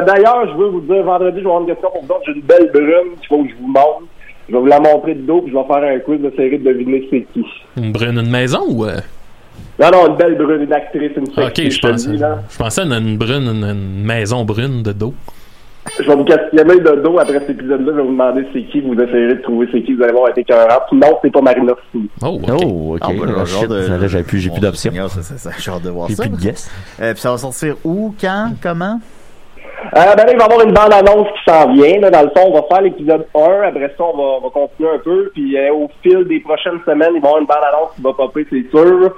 D'ailleurs, je veux vous dire, vendredi, je vais avoir une question pour vous autres. J'ai une belle brune qu'il faut que je vous montre. Je vais vous la montrer de dos, puis je vais faire un quiz de série de deviner c'est qui. Une brune, une maison ou. euh? Non, non, une belle brune, une actrice, une sexy, Ok, je pensais. dis, là. Je pensais à une, une brune, une, une maison brune de dos. Je vais vous questionner de dos après cet épisode-là. Je vais vous demander c'est qui. Vous essayerez de trouver c'est qui. Vous allez voir, être écœurant. Non, c'est pas Marina. Oh, ok. Oh, ok. ah, ben, Ah, shit, de- là, j'ai plus, j'ai plus d'options. J'ai hâte de voir J'ai ça. plus de guess. Euh, puis ça va sortir où, quand, comment? Euh, ben là, il va y avoir une bande-annonce qui s'en vient. Là. Dans le fond, on va faire l'épisode 1. Après ça, on va, on va continuer un peu. Puis euh, au fil des prochaines semaines, il va y avoir une bande-annonce qui va popper, c'est sûr.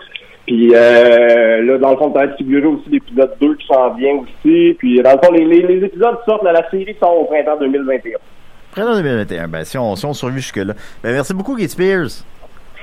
Puis euh, là, dans le fond, ça va figuré aussi l'épisode 2 qui s'en vient aussi. Puis dans le fond, les, les, les épisodes sortent de la série sort au printemps 2021. Printemps 2021. Ben, si on, si on survit jusque-là. Ben, merci beaucoup, Guy Spears.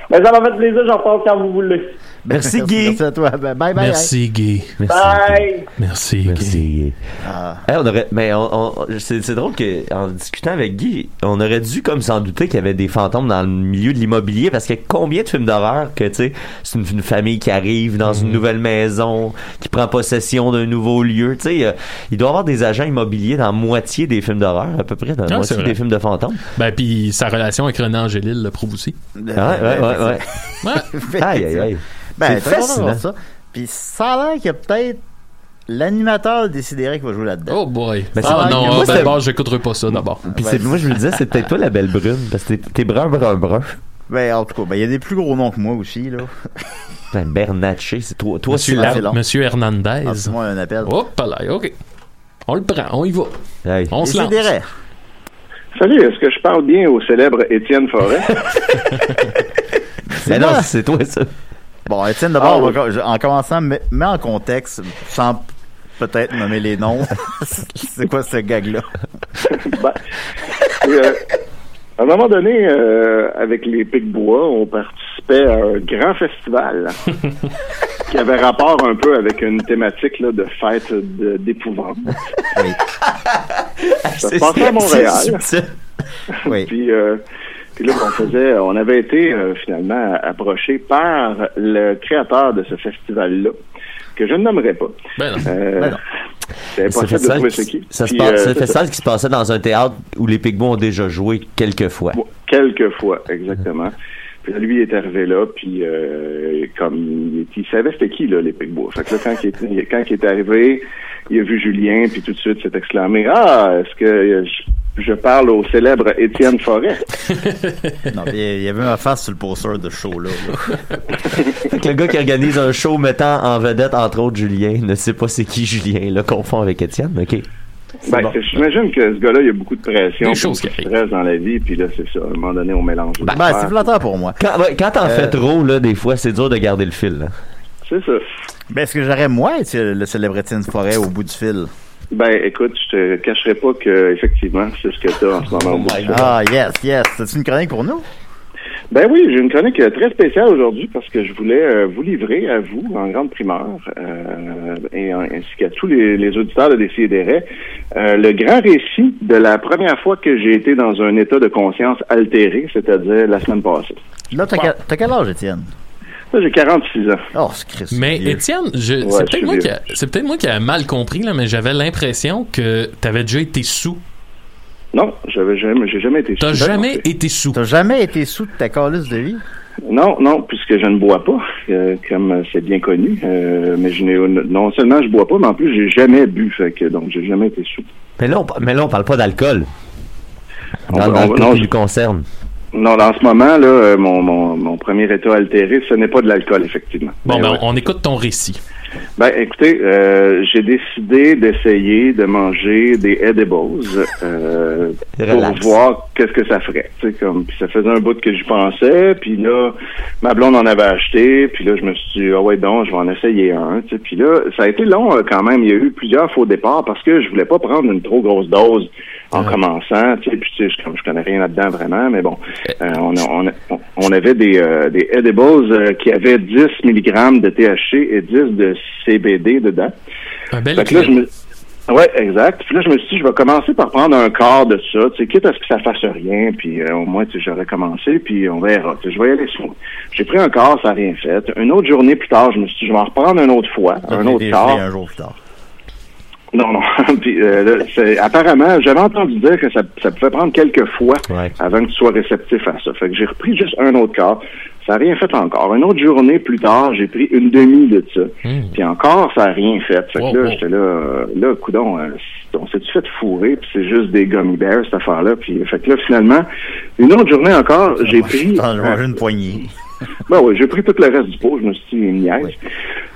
Ben, ça m'a fait plaisir, j'en parle quand vous voulez. Merci, Guy. Merci à toi. Ben, bye, bye. Merci, Guy. Merci. Bye! Merci, Guy. Merci. Ah. Hey, on aurait, mais on, on- c'est, c'est drôle que en discutant avec Guy, on aurait dû comme s'en douter qu'il y avait des fantômes dans le milieu de l'immobilier parce que combien de films d'horreur que tu sais, c'est une, une famille qui arrive dans une nouvelle maison, qui prend possession d'un nouveau lieu, tu sais, euh, il doit y avoir des agents immobiliers dans la moitié des films d'horreur à peu près, dans la Ah, moitié des films de fantômes. Ben, puis sa relation avec René Angélil le prouve aussi. Ouais, ouais, ouais, ouais. Ouais. Aïe, aïe, aïe. Ben, C'est fascinant. voir ça. Puis ça a l'air qu'il y a peut-être l'animateur décidéré qui va jouer là-dedans. Oh boy. Ben, c'est- ah non, moi, ah, ben, j'écouterai pas ça d'abord. Puis Ben, c'est, moi je me disais, c'est peut-être toi la belle brune parce que t'es, brun, brun, brun. Ben, en tout cas, ben, il y a des plus gros noms que moi aussi, là. Ben, Bernatchez, c'est toi, toi Monsieur, c'est c'est long. Monsieur Hernandez. Ah, c'est moi un appel. Hop là, ok. On le prend, on y va. Hey. On se lance. Salut, est-ce que je parle bien au célèbre Étienne Forêt? Mais non, moi. c'est toi ça. Bon, Étienne, d'abord, Ah, oui. en commençant, mets, mets en contexte, sans peut-être nommer les noms. c'est quoi ce gag-là? Ben, euh, à un moment donné, euh, avec les Pic-Bois, on participait à un grand festival qui avait rapport un peu avec une thématique là, de fête d'épouvante. Ça se passait à Montréal. Oui. Puis, euh, puis là, on faisait, on avait été euh, finalement approché par le créateur de ce festival-là, que je ne nommerai pas. Ben non. Euh, Ben non. C'est Ce fait de festival trouver qui- c'est qui. Ça se passe, euh, c'est ça. festival qui se passait dans un théâtre où les Pigbois ont déjà joué quelques fois. Bon, quelques fois, exactement. Puis là, lui, il est arrivé là, puis euh, comme il, il savait c'était qui, là, les Picbois. Fait que là, quand il, est, quand il est arrivé, il a vu Julien, puis tout de suite, s'est exclamé « Ah, est-ce que je, je parle au célèbre Étienne Forêt? Non, il y avait ma face sur le poster de ce show-là. là. Le gars qui organise un show mettant en vedette, entre autres, Julien, ne sait pas c'est qui Julien, là, confond avec Étienne, ok. » Ben, bon. j'imagine que ce gars-là, il y a beaucoup de pression, Des choses beaucoup de stress dans la vie, puis là, c'est ça. À un moment donné, on mélange. les Ben, affaires. c'est flatteur pour moi. Quand, t'en Euh, fais trop, là, des fois, c'est dur de garder le fil. C'est ça. Ben, est-ce que j'aurais, moi, été le célèbre Étienne Forêt au bout du fil? Ben, écoute, je te cacherai pas que, effectivement, c'est ce que t'as en ce moment. au bout du fil. Ah, yes, yes. C'est une chronique pour nous? Ben oui, j'ai une chronique euh, très spéciale aujourd'hui parce que je voulais euh, vous livrer à vous, en grande primeur, euh, et en- ainsi qu'à tous les, les auditeurs de Décideret, euh, le grand récit de la première fois que j'ai été dans un état de conscience altéré, c'est-à-dire la semaine passée. Là, t'as quel- t'as quel âge, Étienne? Là, j'ai 46 ans. Oh, c'est Christ. Mais Étienne, je- Ouais, c'est peut-être moi, qui a- c'est peut-être moi qui a mal compris, là, mais j'avais l'impression que t'avais déjà été sous. Non, j'avais jamais, j'ai jamais été T'as sous. jamais été sous. T'as jamais été sous de ta calice de vie? Non, non, puisque je ne bois pas, euh, comme c'est bien connu. Euh, mais je n'ai non seulement je bois pas, mais en plus j'ai jamais bu, fait que donc j'ai jamais été sous. Mais là, on, mais là, on parle pas d'alcool. On Dans, va- dans on le va- cas non, qui je- nous concerne. Non, dans ce moment là, euh, mon, mon, mon premier état altéré, ce n'est pas de l'alcool effectivement. Bon, Mais ben, ouais. on, écoute ton récit. Ben, écoutez, euh, j'ai décidé d'essayer de manger des edibles euh, pour voir qu'est-ce que ça ferait. Tu sais, comme, puis ça faisait un bout que j'y pensais, puis là, ma blonde en avait acheté, puis là, je me suis dit, ah ouais, donc, je vais en essayer un. Tu sais, puis là, ça a été long euh, quand même. Il y a eu plusieurs faux départs parce que je voulais pas prendre une trop grosse dose en commençant. Tu sais, puis tu sais, je, comme je connais rien là-dedans vraiment, mais bon, euh, on, a- on, a- on avait des, euh, des edibles euh, qui avaient 10 mg de THC et 10 de CBD dedans. Un bel Fait que là, je équilibre. me... Ouais, exact. Puis là, je me suis dit, je vais commencer par prendre un quart de ça, tu sais, quitte à ce que ça fasse rien, puis euh, au moins, tu sais, j'aurais commencé, puis on verra. Tu sais, je vais y aller souvent. J'ai pris un quart, ça n'a rien fait. Une autre journée plus tard, je me suis dit, je vais en reprendre un autre fois, un autre quart. un jour plus tard. Non, non. Puis, euh, là, c'est- apparemment, j'avais entendu dire que ça, ça pouvait prendre quelques fois avant que tu sois réceptif à ça. Fait que j'ai repris juste un autre quart. Ça n'a rien fait encore. Une autre journée plus tard, j'ai pris une demi de ça. Puis encore, ça n'a rien fait. Fait que là, j'étais là, euh, là, coudon, euh, on s'est-tu fait fourrer, puis c'est juste des gummy bears, cette affaire-là. Puis, fait que là, finalement, une autre journée encore, j'ai pris... Une poignée. Ben oui, j'ai pris tout le reste du pot. Je me suis dit, une niaise.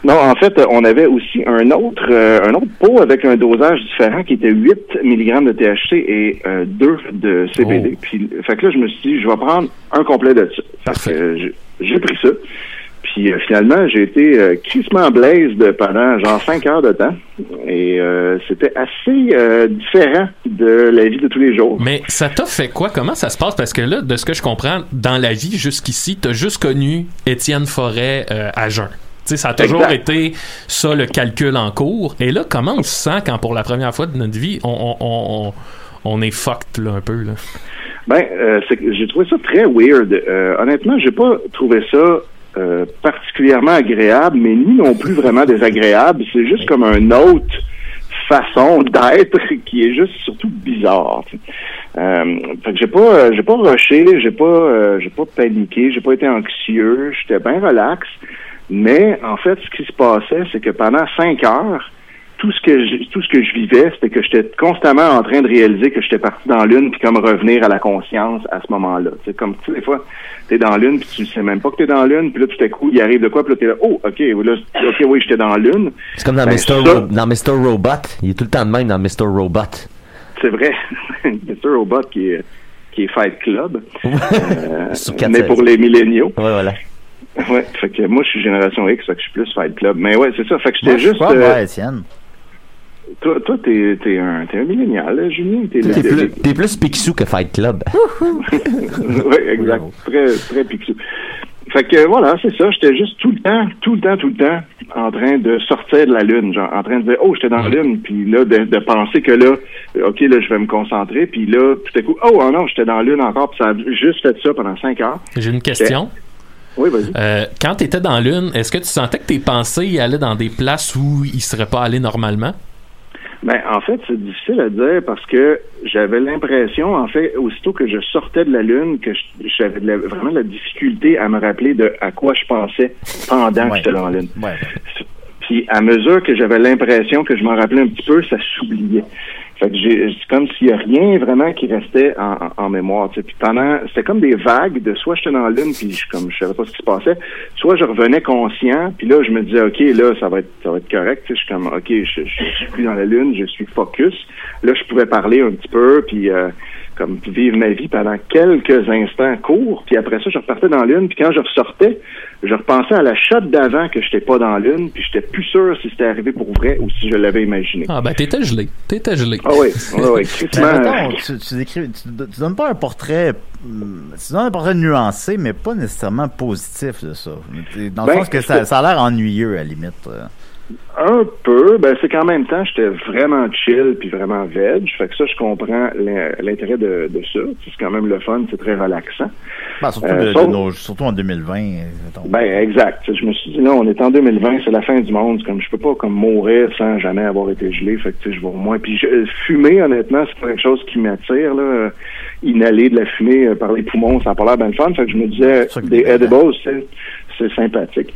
Non, en fait, euh, on avait aussi un autre euh, un autre pot avec un dosage différent qui était 8 mg de THC et euh, 2 de CBD. Puis, fait que là, je me suis dit, je vais prendre un complet de ça. Euh, j'ai pris ça. Puis euh, finalement, j'ai été euh, crissement blaze de pendant genre 5 heures de temps. Et euh, c'était assez euh, différent de la vie de tous les jours. Mais ça t'a fait quoi? Comment ça se passe? Parce que là, de ce que je comprends, dans la vie jusqu'ici, t'as juste connu Étienne Forêt euh, à jeun. Tu sais, ça a toujours Exact. été ça le calcul en cours. Et là, comment on se sent quand pour la première fois de notre vie, on, on, on, on- est fucked là, un peu? Là? Ben, euh, j'ai trouvé ça très weird. Euh, honnêtement, j'ai pas trouvé ça euh, particulièrement agréable, mais ni non plus vraiment désagréable. C'est juste comme un autre façon d'être qui est juste surtout bizarre. Euh, fait j'ai pas, euh, j'ai pas rushé, j'ai pas, euh, j'ai pas paniqué, j'ai pas été anxieux, j'étais bien relax. Mais en fait, ce qui se passait, c'est que pendant cinq heures, tout ce que je, tout ce que je vivais, c'était que j'étais constamment en train de réaliser que j'étais parti dans l'une, puis comme revenir à la conscience à ce moment-là. C'est comme tu sais, des fois, t'es dans l'une, puis tu sais même pas que t'es dans l'une, puis là tout à coup, il arrive de quoi, puis là t'es là, oh, ok, là, ok, oui, j'étais dans l'une. C'est comme dans, Ben, Mr. Ro- dans Mr. Robot. Il est tout le temps de même dans Mr. Robot. C'est vrai, Mr. Robot qui est qui est Fight Club, Euh, mais pour les milléniaux. Ouais, voilà. Ouais, fait que moi je suis génération X, fait que je suis plus Fight Club. Mais ouais, c'est ça. Fait que j'étais juste. pas, euh, ouais, Étienne. Toi, toi, t'es t'es un t'es un millénial, là, Julien. T'es plus, t'es plus Picsou que Fight Club. oui, exact. Très, très pixou. Fait que voilà, c'est ça. J'étais juste tout le temps, tout le temps, tout le temps en train de sortir de la lune, genre en train de dire oh j'étais dans la lune, puis là de, de penser que là, ok là je vais me concentrer, puis là tout à coup oh, oh non j'étais dans la lune encore, puis ça a juste fait ça pendant cinq heures. J'ai une question. Oui, vas-y. Euh, quand tu étais dans l'une, est-ce que tu sentais que tes pensées allaient dans des places où ils seraient pas allés normalement? Ben, en fait, c'est difficile à dire parce que j'avais l'impression, en fait, aussitôt que je sortais de la Lune, que j'avais vraiment de la difficulté à me rappeler de à quoi je pensais pendant que j'étais dans la Lune. Puis à mesure que j'avais l'impression que je m'en rappelais un petit peu, ça s'oubliait. Fait que c'est comme s'il n'y a rien vraiment qui restait en, en- mémoire. tu sais. Puis pendant, c'était comme des vagues de soit j'étais dans la lune, puis je, comme je savais pas ce qui se passait, soit je revenais conscient, puis là je me disais ok là ça va être ça va être correct. Je suis comme ok je suis plus dans la lune, je suis focus. Là je pouvais parler un petit peu, puis euh, comme vivre ma vie pendant quelques instants courts, puis après ça, je repartais dans l'une, puis quand je ressortais, je repensais à la shot d'avant que j'étais pas dans l'une, puis j'étais plus sûr si c'était arrivé pour vrai ou si je l'avais imaginé. Ah, ben, t'étais gelé. T'étais gelé. Ah oui, oui, oui, Mais mettons, tu, tu, décris, tu, tu donnes pas un portrait, hum, tu donnes un portrait nuancé, mais pas nécessairement positif de ça. Dans le Ben, sens que ça, ça a l'air ennuyeux, à la limite. Un peu, ben c'est qu'en même temps, j'étais vraiment chill puis vraiment veg. Fait que ça, je comprends l'in- l'intérêt de, de ça. C'est quand même le fun, c'est très relaxant. Ben, surtout, Euh, de- de sauf- nos- surtout en 2020. euh, mettons. Ben exact. Je me suis dit là, on est en 2020, c'est la fin du monde. Comme je peux pas comme mourir sans jamais avoir été gelé. Fait que je vais au moins. Puis je- fumer, honnêtement, c'est quelque chose qui m'attire là. Inhaler de la fumée euh, par les poumons, ça a pas l'air bien fun. Fait que je me disais des edibles, c'est sympathique.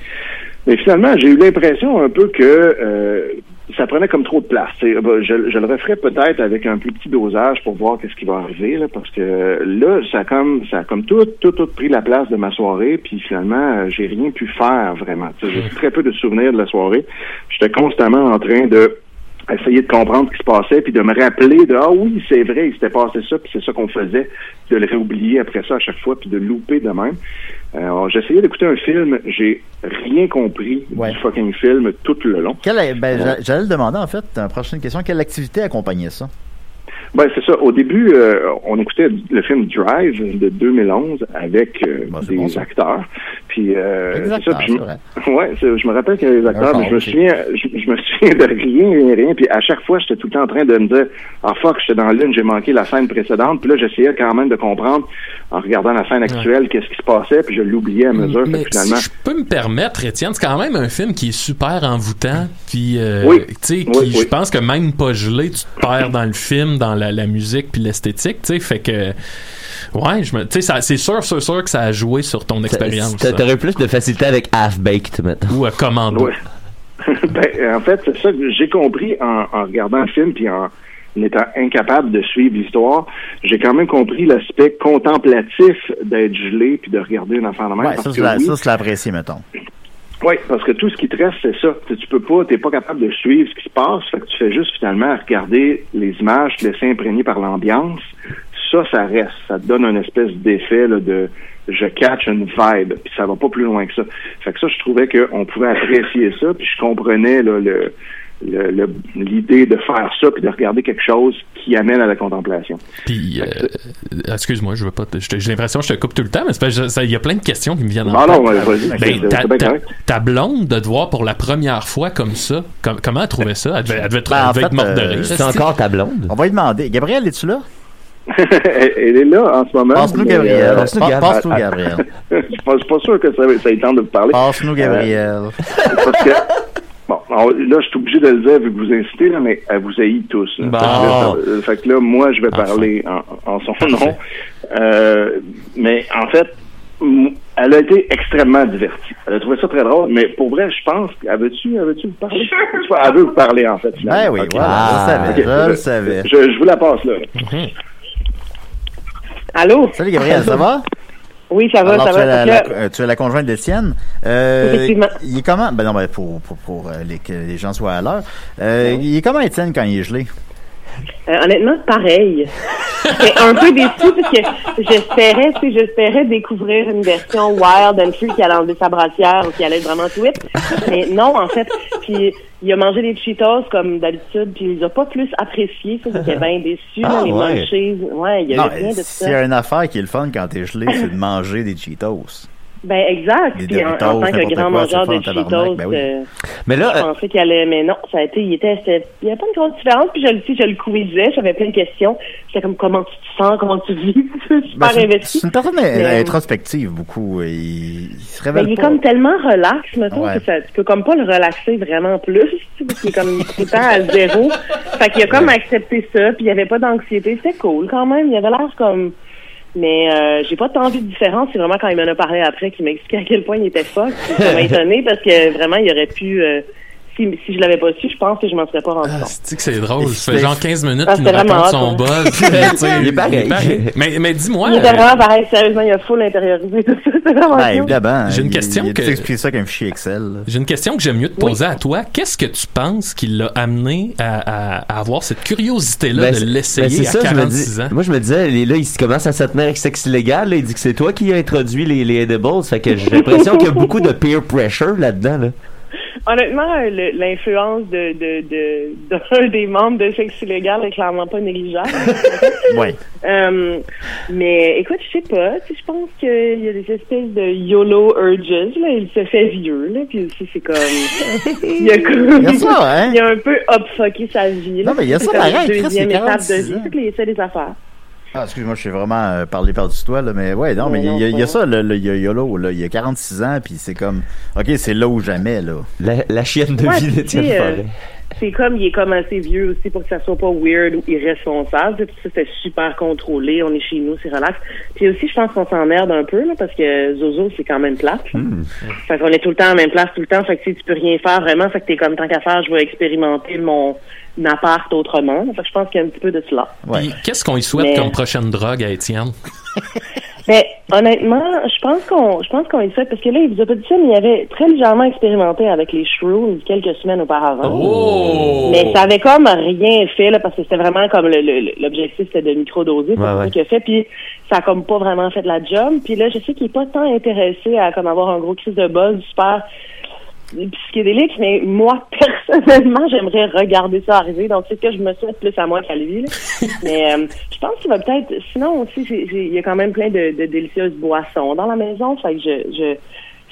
Mais finalement, j'ai eu l'impression un peu que euh, ça prenait comme trop de place. Ben, je, je le referais peut-être avec un plus petit dosage pour voir qu'est-ce qui va arriver, là, parce que là, ça a comme ça a comme tout, tout, tout pris la place de ma soirée, puis finalement, euh, j'ai rien pu faire vraiment. J'ai très peu de souvenirs de la soirée. J'étais constamment en train de essayer de comprendre ce qui se passait, puis de me rappeler de ah oui, c'est vrai, il s'était passé ça, puis c'est ça qu'on faisait, de le réoublier après ça à chaque fois, puis de louper de même. Euh, Alors, j'essayais d'écouter un film, j'ai rien compris du fucking film tout le long. Quelle, ben, j'a- J'allais le demander, en fait, une prochaine question. Quelle activité accompagnait ça? Ben, c'est ça. Au début, euh, on écoutait le film Drive de 2011 avec euh, des acteurs. Puis, euh, Des c'est acteurs, ça. Puis je, ouais, je me rappelle qu'il y avait des acteurs, mais je me souviens, je, je me souviens de rien, rien, rien. Puis à chaque fois, j'étais tout le temps en train de me dire, ah fuck, j'étais dans l'une, j'ai manqué la scène précédente. Puis là, j'essayais quand même de comprendre en regardant la scène actuelle qu'est-ce qui se passait, puis je l'oubliais à mesure. Mais que finalement, si je peux me permettre, Étienne, c'est quand même un film qui est super envoûtant. Puis, euh, Oui. tu sais, qui- Oui, oui. je pense que même pas gelé, tu te perds dans le film, dans la, la musique puis l'esthétique. Tu sais, fait que. Ouais, je me, tu sais, c'est sûr, sûr, sûr que ça a joué sur ton expérience. T'aurais plus de facilité avec Half-Baked, maintenant. Ou à Commando. Ouais. ben, en fait, c'est ça que j'ai compris en, en regardant le film puis en étant incapable de suivre l'histoire. J'ai quand même compris l'aspect contemplatif d'être gelé puis de regarder une enfant de même. Ouais, parce ça, que c'est la- oui, ça, c'est l'apprécier, mettons. Oui, parce que tout ce qui te reste, c'est ça. Tu, peux pas, t'es pas capable de suivre ce qui se passe, fait que tu fais juste finalement regarder les images, te laisser imprégner par l'ambiance. Ça, ça reste. Ça te donne une espèce d'effet de je catch une vibe, puis ça va pas plus loin que ça. Fait que ça, je trouvais qu'on pouvait apprécier ça, puis je comprenais là, le- l'idée de faire ça puis de regarder quelque chose qui amène à la contemplation. Puis, euh, excuse-moi, je veux pas. J'ai l'impression que je te coupe tout le temps, mais il y a plein de questions qui me viennent Ah non, ouais, vas-y, Ben, ta, ta- ta blonde de te voir pour la première fois comme ça, com- comment elle trouvait ça? Elle devait, elle devait être, Ben, en elle devait être fait, morte de euh, rire. c'est encore ta blonde? On va lui demander. Gabriel, es-tu là? elle, est là en ce moment. Passe-nous mais, Gabriel. euh, passe-nous Gabriel. je suis pas, je suis pas sûr que ça, ça ait tente de vous parler. Passe-nous Gabriel. Euh, parce que, bon, alors, là, je suis obligé de le dire vu que vous incitez, là, mais elle vous haït tous. là. Bon. Fait, que là, ça- fait que là, moi, je vais parler en, en son nom. Euh, mais en fait, elle a été extrêmement divertie. Elle a trouvé ça très drôle, mais pour vrai, je pense qu'elle veut-tu, elle vous parler? Elle veut vous parler, en fait. finalement. Ben oui, voilà, je le savais, je le savais. Je, je vous la passe, là. Allô? Salut Gabriel, ça va? Oui, ça va, Alors, ça tu, es va. la, euh, tu es la conjointe d'Étienne. Euh, Effectivement. Il est comment? Ben non, ben pour, pour, pour euh, les, que les gens soient à l'heure. Euh, il est comment Étienne quand il est gelé? Euh, honnêtement, pareil. J'étais un peu déçue parce que j'espérais, tu sais, j'espérais découvrir une version wild and free qui allait enlever sa brassière ou qui allait être vraiment sweet. Mais non, en fait. Puis il a mangé des Cheetos comme d'habitude, puis il les a pas plus appréciés. Ça, j'étais bien déçu. là, Ah, les ouais. munchies. Ouais, il y a non, rien de s'il y ça. a une affaire qui est le fun quand t'es gelé, c'est de manger des Cheetos. Ben exact. Puis en, tant que grand mangeur de Cheetos, ben oui. euh, Mais là, je pensais qu'il allait, mais non, ça a été, il était, il n'y avait pas une grosse différence, puis je le je le quizzais, j'avais plein de questions. J'étais comme, comment tu te sens, comment tu vis, super Ben, investi. c'est une personne Mais, euh, introspective beaucoup. Il, il se Ben, révèle il est pas. comme tellement relax, mettons, Ouais. que ça, tu peux comme pas le relaxer vraiment plus, parce qu'il est comme tout le temps à zéro. Fait qu'il a comme accepté ça, puis il y avait pas d'anxiété. C'était cool quand même, il avait l'air comme... Mais euh, j'ai pas tant vu de différence, c'est vraiment quand il m'en a parlé après qu'il m'a expliqué à quel point il était fuck. Ça m'a étonné parce que vraiment, il aurait pu... euh, si, si je l'avais pas su, je pense que je m'en serais pas rendu compte. Tu sais que c'est drôle? Ça fait genre 15 minutes Ah, qu'il nous raconte hot, son hein. sais, Il est pareil. Mais, mais dis-moi. Il était euh, vraiment pareil, sérieusement, il a full intériorisé tout ça. C'est vraiment Ben, évidemment. J'ai une il- question il que- expliqué ça comme fichier Excel. J'ai une question que j'aime mieux te poser à toi. Qu'est-ce que tu penses qui l'a amené à, à- à avoir cette curiosité-là Ben, de c'est- ben, l'essayer c'est à ça, je me 46 dis- ans? Moi, je me disais, là, il commence à se tenir avec sexe illégal. là. il dit que c'est toi qui as introduit les, les edibles. Fait que j'ai l'impression qu'il y a beaucoup de peer pressure là-dedans. Là. Honnêtement, l'influence de, de, de, d'un des membres de sexe illégal est clairement pas négligeable. Ouais. Euh, mais écoute, je sais pas. Je pense qu'il y a des espèces de YOLO urges. Là. Il se fait vieux. Là, puis aussi, c'est comme. Il y a comme. Il y a ça, hein? Il a un peu upfucké sa vie. Là. Non, mais il y a ça pareil, deuxième étape de 46 vie. C'est des affaires. Ah, excuse-moi, je suis vraiment euh, parlé par-dessus toi, là, mais ouais, non, mais il y, a- non, il y a ça, YOLO, là, il y a 46 ans, puis c'est comme, ok, c'est là ou jamais, là. La, la chienne de Ouais, vie d'Étienne euh, Forêt. C'est comme il est comme assez vieux aussi pour que ça soit pas weird ou irresponsable. Puis ça, c'est super contrôlé. On est chez nous, c'est relax. Puis aussi, je pense qu'on s'emmerde un peu là, parce que Zozo, c'est quand même plate. là. Fait qu'on est tout le temps à la même place tout le temps. Fait que tu sais, tu peux rien faire vraiment. Fait que t'es comme tant qu'à faire, je vais expérimenter mon appart autrement. Fait que je pense qu'il y a un petit peu de cela. Qu'est-ce qu'on y souhaite Mais- comme prochaine drogue à Étienne? Mais honnêtement, je pense qu'on je pense qu'on y fait parce que là, il vous a pas dit ça, mais il avait très légèrement expérimenté avec les shrooms quelques semaines auparavant. Oh! Mais ça avait comme rien fait là, parce que c'était vraiment comme le- l'objectif c'était de microdoser, c'est ouais. qu'il a fait, puis ça a comme pas vraiment fait de la job. Puis là, je sais qu'il est pas tant intéressé à comme avoir un gros crise de buzz super psychédélique, mais moi, personnellement, j'aimerais regarder ça arriver. Donc, c'est ce que je me souhaite plus à moi qu'à lui. là. mais euh, je pense qu'il va peut-être... Sinon, aussi, il y a quand même plein de, de délicieuses boissons dans la maison. Fait que je... je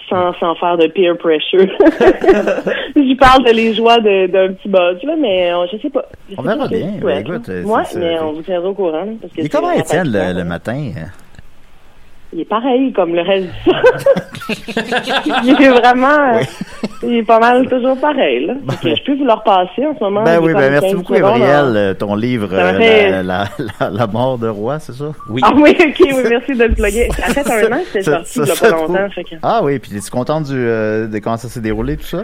sans, sans faire de peer pressure. je parle de les joies d'un petit buzz, là, mais euh, je sais pas. Je On sais verra bien. Ben, souhaite, écoute, Ouais, mais on vous tiendra au courant. là, Parce que c'est comment Étienne le, le matin? hein? Il est pareil comme le reste du il est vraiment... euh, Il est pas mal toujours pareil, là. Que je peux vous le repasser en ce moment. Ben oui, ben merci 15 beaucoup, Gabriel. hein. Euh, Ton livre, euh, fait- la, la, la, la mort de roi, c'est ça? Oui. Ah oui, ok, oui, merci de le plugger. Ça fait un an que c'est Ça- sorti, il y a pas longtemps. Fait que... Ah oui, puis es-tu content du, euh, de comment ça s'est déroulé, tout ça?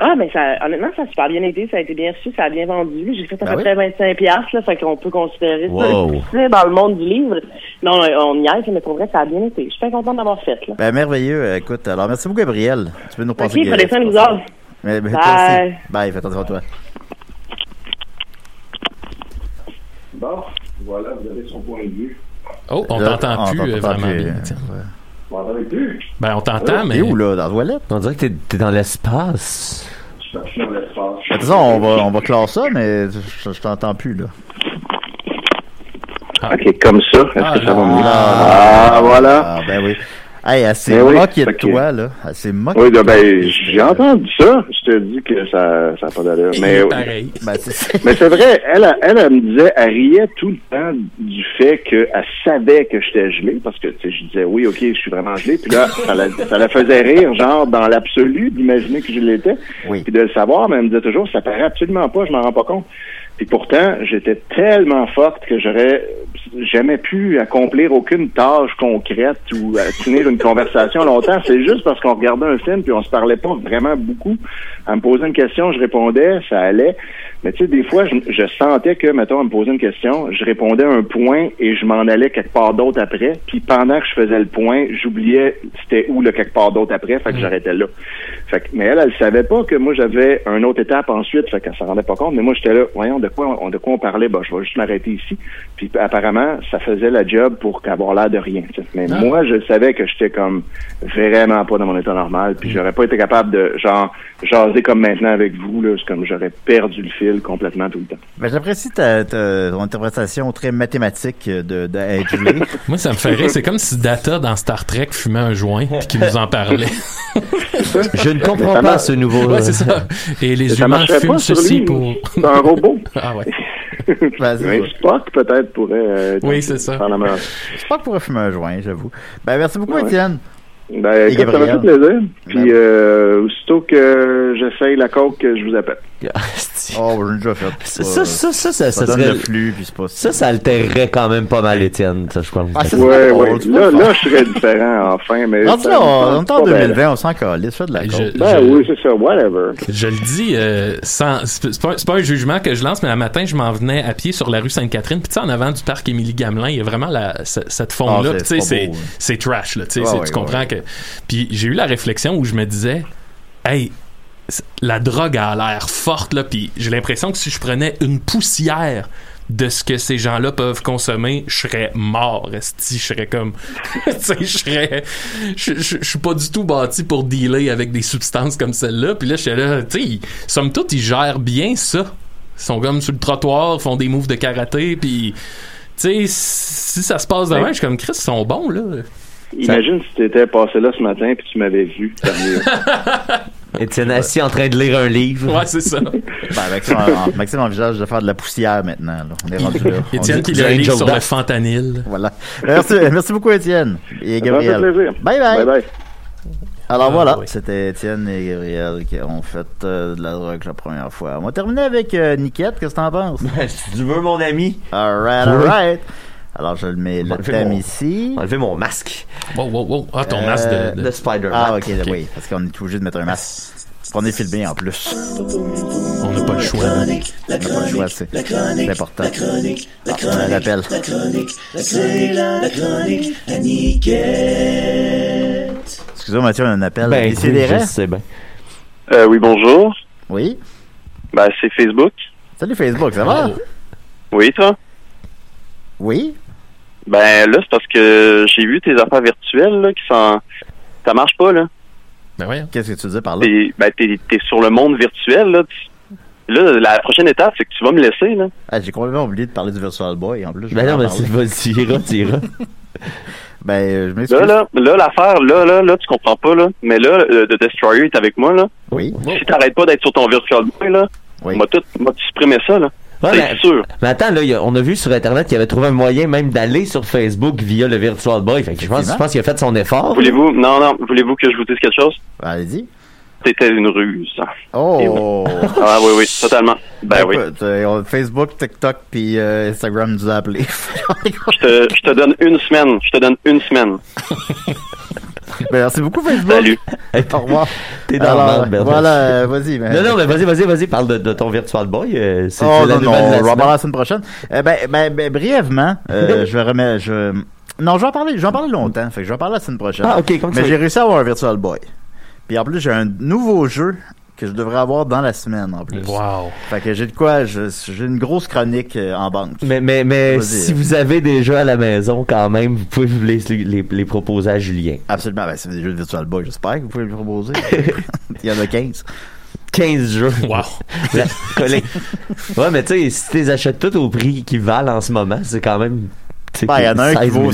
Ah, mais ça, honnêtement, ça a super bien été, ça a été bien reçu, ça a bien vendu. J'ai fait à Ben peu oui. près 25 piastres, là, fait qu'on peut considérer ça Wow. dans le monde du livre. Non, on y est, mais pour vrai, ça a bien été. Je suis bien contente d'avoir fait, là. Ben merveilleux. Écoute, alors merci beaucoup, Gabriel. Tu peux nous Ok, passer prenez soin de vous autres. Mais, mais toi Bye. Bye, fais attention à toi. Bon, voilà, vous avez son point de vue. Oh, on t'entend on plus euh, t'entend vraiment plus, bien, euh. Vous m'entendez plus? Ben, on t'entend, mais... T'es où, là? Dans la toilette? On dirait que t'es, t'es dans l'espace. Je suis parti dans l'espace. Toute façon, on va, on va clore ça, mais je, je t'entends plus, là. OK, comme ça, est-ce Ah, que ça va mieux? là. Ah, voilà. Ah, ben oui. Hey, elle s'est oui, moquée de fait que- toi, là. Elle s'est moquée Oui, de ben, j'ai entendu ça. Je te dis que ça ça n'a pas d'allure. Mais, Pareil. Ben, c'est mais c'est vrai, elle, elle, elle me disait, elle riait tout le temps du fait qu'elle savait que j'étais gelé, parce que, tu sais, je disais, oui, OK, je suis vraiment gelé. Puis là, ça la, ça la faisait rire, genre, dans l'absolu, d'imaginer que je l'étais. Oui. Puis de le savoir, mais elle me disait toujours, ça paraît absolument pas, je m'en rends pas compte. Puis pourtant, j'étais tellement forte que j'aurais jamais pu accomplir aucune tâche concrète ou euh, tenir une conversation longtemps. C'est juste parce qu'on regardait un film puis on se parlait pas vraiment beaucoup. Elle me posait une question, je répondais, ça allait. Mais tu sais, des fois, je, je sentais que, mettons, elle me posait une question, je répondais un point et je m'en allais quelque part d'autre après. Puis pendant que je faisais le point, j'oubliais c'était où le quelque part d'autre après, fait que j'arrêtais là. Fait que, mais elle, elle savait pas que moi j'avais une autre étape ensuite, fait qu'elle s'en rendait pas compte. Mais moi j'étais là, voyons de quoi on, de quoi on parlait, bah je vais juste m'arrêter ici. Puis apparemment, ça faisait la job pour qu'avoir l'air de rien. Mais Ah. moi, je savais que j'étais comme vraiment pas dans mon état normal, puis j'aurais pas été capable de genre jaser comme maintenant avec vous là, c'est comme j'aurais perdu le fil complètement tout le temps. Ben, j'apprécie ta, ta- ton interprétation très mathématique de, de. Moi, ça me fait rire. C'est comme si Data, dans Star Trek, fumait un joint et qu'il nous en parlait. Je ne comprends Ça pas ce nouveau. Ouais, c'est ça. Et les Ça humains fument ceci lui, pour... C'est un robot. Ah ouais. Va. Spock peut-être pourrait euh, Oui, c'est ça. faire la même. Je pense qu'on pourrait fumer un joint, j'avoue. Ben, merci beaucoup, Ouais. Étienne. Ben, ça m'a fait plaisir. Puis, Ben- euh, aussitôt que j'essaye la coke, je vous appelle. Oh, j'ai déjà fait. Ça, ça, ça, ça, ça, ça donne serait- le flux, puis c'est pas Ça, ça altérerait quand même pas mal Étienne, ça, je pense. Ah, ça, Ouais, c'est ouais. drôle, Là, là, je serais différent, enfin, mais. Ça me on est en pas bien. 2020, on s'en calisse, fais de la Je-. Ben oui, c'est ça, whatever. Je le dis euh, sans c'est pas, un jugement que je lance mais un matin je m'en venais à pied sur la rue Sainte-Catherine puis tu sais en avant du parc Émilie Gamelin il y a vraiment la, ce- cette Ah, c'est- tu sais c'est hein. c'est trash là tu sais tu comprends que puis j'ai eu la réflexion où je me disais hey la drogue a l'air forte là puis j'ai l'impression que si je prenais une poussière de ce que ces gens-là peuvent consommer, je serais mort, esti, je serais comme, tu sais, je serais, je, suis pas du tout bâti pour dealer avec des substances comme celle-là, puis là, je suis là, tu sais, somme toute, ils gèrent bien ça. Ils sont comme sur le trottoir, font des moves de karaté, puis, tu sais, si ça se passe demain, je suis comme, Chris, ils sont bons, là. Imagine si tu étais passé là ce matin puis tu m'avais vu. Étienne assis en train de lire un livre. Ouais, c'est ça. Ben, Maxime, en- Maxime envisage de faire de la poussière maintenant. Là. On est rendu là. Étienne qui lit un livre sur le fentanyl. Voilà. Merci, merci beaucoup, Étienne. Et Gabriel. plaisir. Bye bye. Bye bye. Alors Ah, voilà, oui. c'était Étienne et Gabriel qui ont fait euh, de la drogue la première fois. On va terminer avec euh, Niquette, qu'est-ce que t'en penses? si tu veux, mon ami. Alright, Oui. Alors je le mets le thème mon- ici. Enlever mon masque. Wow, wow, wow. Ah, ton Euh, masque de, de- De Spider-Man. Ah ok, oui, parce qu'on est obligé de mettre un masque. On est filmé en plus. On n'a pas le choix. On n'a pas le choix, c'est important. Ah, on a l'appel. Excusez-moi Mathieu, on a un appel. Ben, je sais bien. Euh, oui, bonjour. Oui. Ben, c'est Facebook. Salut Facebook, ça va? Oh. Oui, toi? Oui. Ben, là, c'est parce que j'ai vu tes affaires virtuelles, là, qui sont... Ça marche pas, là. Ben voyons. Qu'est-ce que tu dis par là? T'es, ben, t'es, t'es sur le monde virtuel, là. Là, la prochaine étape, c'est que tu vas me laisser, là. Ah, j'ai complètement oublié de parler du Virtual Boy en plus. je Ben non, mais c'est- vas-y, tu iras, tu iras. Ben, euh, je m'excuse. Là, là, là, l'affaire, là, là, là, tu comprends pas, là. Mais là, euh, The Destroyer est avec moi, là. Oui. Si t'arrêtes pas d'être sur ton Virtual Boy, là, Oui. va tout, tout supprimer ça, là. Ouais, c'est mais- sûr. Mais attends, là, a- on a vu sur Internet qu'il avait trouvé un moyen même d'aller sur Facebook via le Virtual Boy. Fait que je pense, je pense qu'il a fait son effort. Voulez-vous, non, non, voulez-vous que je vous dise quelque chose? Allez-y. C'était une ruse. Oh! Ah, oui, oui, totalement. Ben oui. Écoute, euh, Facebook, TikTok, puis euh, Instagram nous a appelés. Je te, je te donne une semaine. Je te donne une semaine. ben, merci beaucoup, Facebook. Salut. Au revoir. T'es dans Alors, Bernard. Voilà, euh, vas-y. ben- Non, non, mais vas-y, vas-y, vas-y, parle de, de ton Virtual Boy. euh, c'est Oh la non, non, la on va parler la semaine prochaine. Euh, ben, ben, ben, brièvement, euh, je vais remettre... Je... Non, je vais en parler, je vais en parler longtemps, fait que je vais en parler la semaine prochaine. Ah, ok, comme Mais j'ai réussi à avoir un Virtual Boy. Puis en plus, j'ai un nouveau jeu que je devrais avoir dans la semaine, en plus. Wow. Fait que j'ai de quoi... je- J'ai une grosse chronique euh, en banque. Mais, mais, mais si vous avez des jeux à la maison, quand même, vous pouvez vous les, les, les proposer à Julien. Absolument, ben, c'est des jeux de Virtual Boy, j'espère que vous pouvez me proposer. Il y en a 15. 15 jeux. Wow. Ouais, mais tu sais, si tu les achètes tous au prix qu'ils valent en ce moment, c'est quand même. Ben, il y en a un qui 16 000. vaut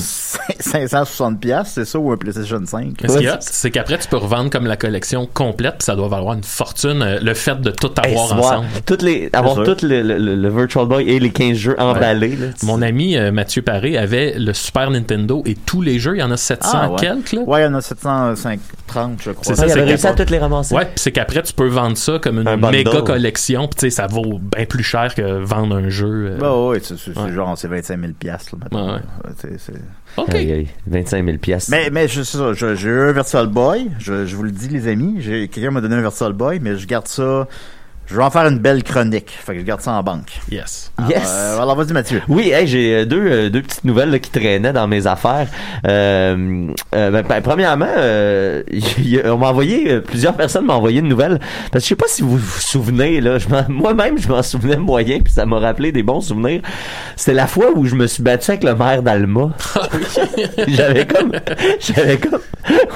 560 pièces, c'est ça, ou un PlayStation 5. Mais ce qu'il y a, c'est qu'après, tu peux revendre comme la collection complète, puis ça doit valoir une fortune, euh, le fait de tout Hey, avoir voir, ensemble. toutes les, avoir tout le, le, le- le Virtual Boy et les 15 jeux emballés. Là, Mon ami euh, Mathieu Paré avait le Super Nintendo et tous les jeux, il y en a 700 Ah, ouais. quelques, là. Ouais, il y en a 730, je crois. C'est ça, il c'est avait réussi à toutes les ramasser. Ouais, puis c'est qu'après, tu peux vendre ça comme une Un bundle. méga collection, puis tu sais, ça vaut bien plus cher que vendre un jeu. euh. Bah ouais, c'est genre, c'est 25 000 piastres, là, maintenant. Ouais. Ouais, c'est- c'est- OK. Aïe, aïe, 25 000 pièces. Mais, mais je, c'est ça, je- j'ai eu un Virtual Boy, je, je vous le dis, les amis, j'ai, quelqu'un m'a donné un Virtual Boy, mais je garde ça, je vais en faire une belle chronique, fait que je garde ça en banque. Yes. Alors, Yes. euh, alors vas-y, Mathieu. Oui, hey, j'ai euh, deux, euh, deux petites nouvelles là, qui traînaient dans mes affaires. Euh, euh, ben, ben, premièrement, euh, on m'a envoyé, plusieurs personnes m'ont envoyé une nouvelle. Parce que je sais pas si vous vous souvenez, là, moi-même je m'en souvenais moyen, puis ça m'a rappelé des bons souvenirs. C'était la fois où je me suis battu avec le maire d'Alma. j'avais comme, j'avais comme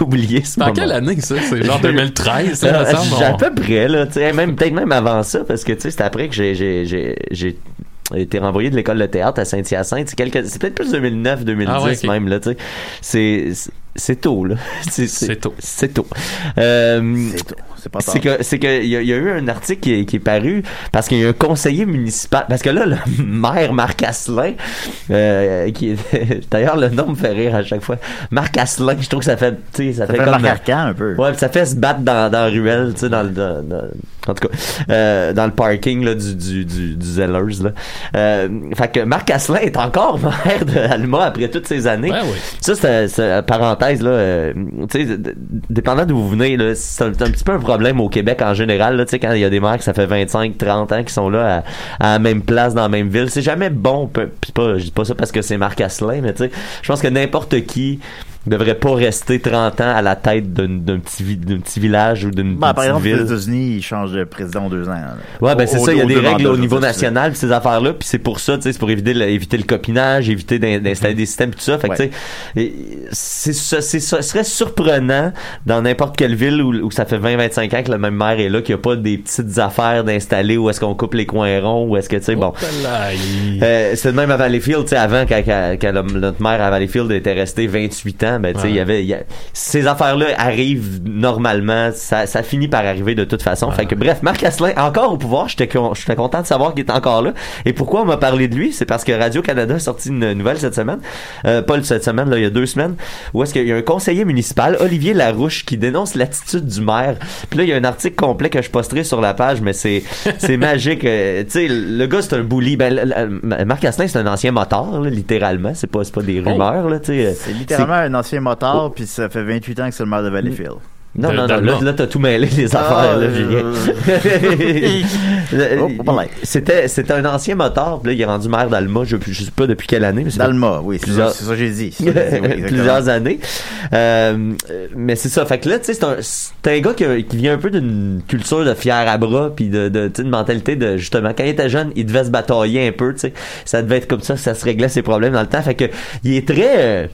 oublié ce moment. quelle année, ça? C'est? Genre Je- 2013, ça, Euh, semble. à peu près, là, tu sais, même, peut-être même avant ça, parce que, tu sais, c'est après que j'ai, j'ai, j'ai, j'ai été renvoyé de l'école de théâtre à Saint-Hyacinthe. C'est c'est peut-être plus 2009, 2010 Ah ouais, même, là, tu sais. C'est, c'est tôt, là. C'est tôt. C'est tôt. Euh, c'est tôt. C'est pas tard. c'est que c'est que il y, y a eu un article qui est, qui est paru parce qu'il y a un conseiller municipal parce que là le maire Marc Asselin euh, qui est d'ailleurs le nom me fait rire à chaque fois Marc Asselin je trouve que ça fait tu sais ça, Ça fait fait comme Marc un peu. ouais puis ça fait se battre dans dans la ruelle tu sais dans le dans- dans- en tout cas euh, dans le parking là du du du, du Zellers là euh, fait que Marc Asselin est encore maire de Alma après toutes ces années Ouais, oui. ça, c'est c'est- parenthèse, euh, dépendant d'où vous venez, c'est un, petit peu un problème au Québec en général. Tu sais, quand il y a des maires que ça fait 25, 30 ans qui sont là à, la même place dans la même ville, c'est jamais bon. Puis pas, je dis pas ça parce que c'est Marc Asselin, mais tu sais, je pense que n'importe qui devrait pas rester 30 ans à la tête d'un d'un petit, petit village ou d'une Ben, par petite exemple, ville. aux États-Unis, ils changent de président en deux ans. là. Ouais, ben c'est ça, il y a des règles au niveau national, pis ces affaires-là, puis c'est pour ça, tu sais, c'est pour éviter, le- éviter le copinage, éviter d'in- d'installer des systèmes, pis tout ça. Fait que, tu sais, et c'est ça, c'est ça, ce serait surprenant dans n'importe quelle ville où, où ça fait 20-25 ans que le même maire est là, qu'il n'y a pas des petites affaires d'installer où est-ce qu'on coupe les coins ronds, où est-ce que, tu sais, bon. Il- Euh, c'est le même à Valleyfield, tu sais, avant, quand, quand, quand le- notre maire à Valleyfield était resté 28 ans, ben, tu sais, Ouais. il y avait, y a- ces affaires-là arrivent normalement, ça, ça finit par arriver de toute façon. Fait que, bref, Marc Asselin, encore au pouvoir, j'étais, con- j'étais content de savoir qu'il est encore là. Et pourquoi on m'a parlé de lui? C'est parce que Radio-Canada a sorti une nouvelle cette semaine, euh, pas cette semaine, là, il y a deux semaines, où est-ce qu'il y a un conseiller municipal, Olivier Larouche, qui dénonce l'attitude du maire. Puis là, il y a un article complet que je posterai sur la page, mais c'est, c'est magique. euh, tu sais, le gars, c'est un bully. Ben, Marc Asselin, c'est un ancien motard, là, littéralement. C'est pas, c'est pas des rumeurs, là, tu sais. C'est littéralement un ancien motard, puis ça fait 28 ans que c'est le maire de Valleyfield. Non, non, non, là, là t'as tout mêlé les Ah, affaires, là, euh, Julien. Le- Oh, pas mal. C'était, c'était un ancien motard, puis là, il est rendu maire d'Alma, je, je sais pas depuis quelle année, mais c'est D'Alma, oui, c'est plusieurs- ça, c'est ça que j'ai dit. Ça oui, plusieurs années. Euh, euh, mais c'est ça. Fait que là, tu sais, c'est un, c'est un gars qui, qui vient un peu d'une culture de fier à bras, puis de, de, tu sais, une mentalité de, justement, quand il était jeune, il devait se batailler un peu, tu sais. Ça devait être comme ça, ça se réglait ses problèmes dans le temps. Fait que, il est très, euh,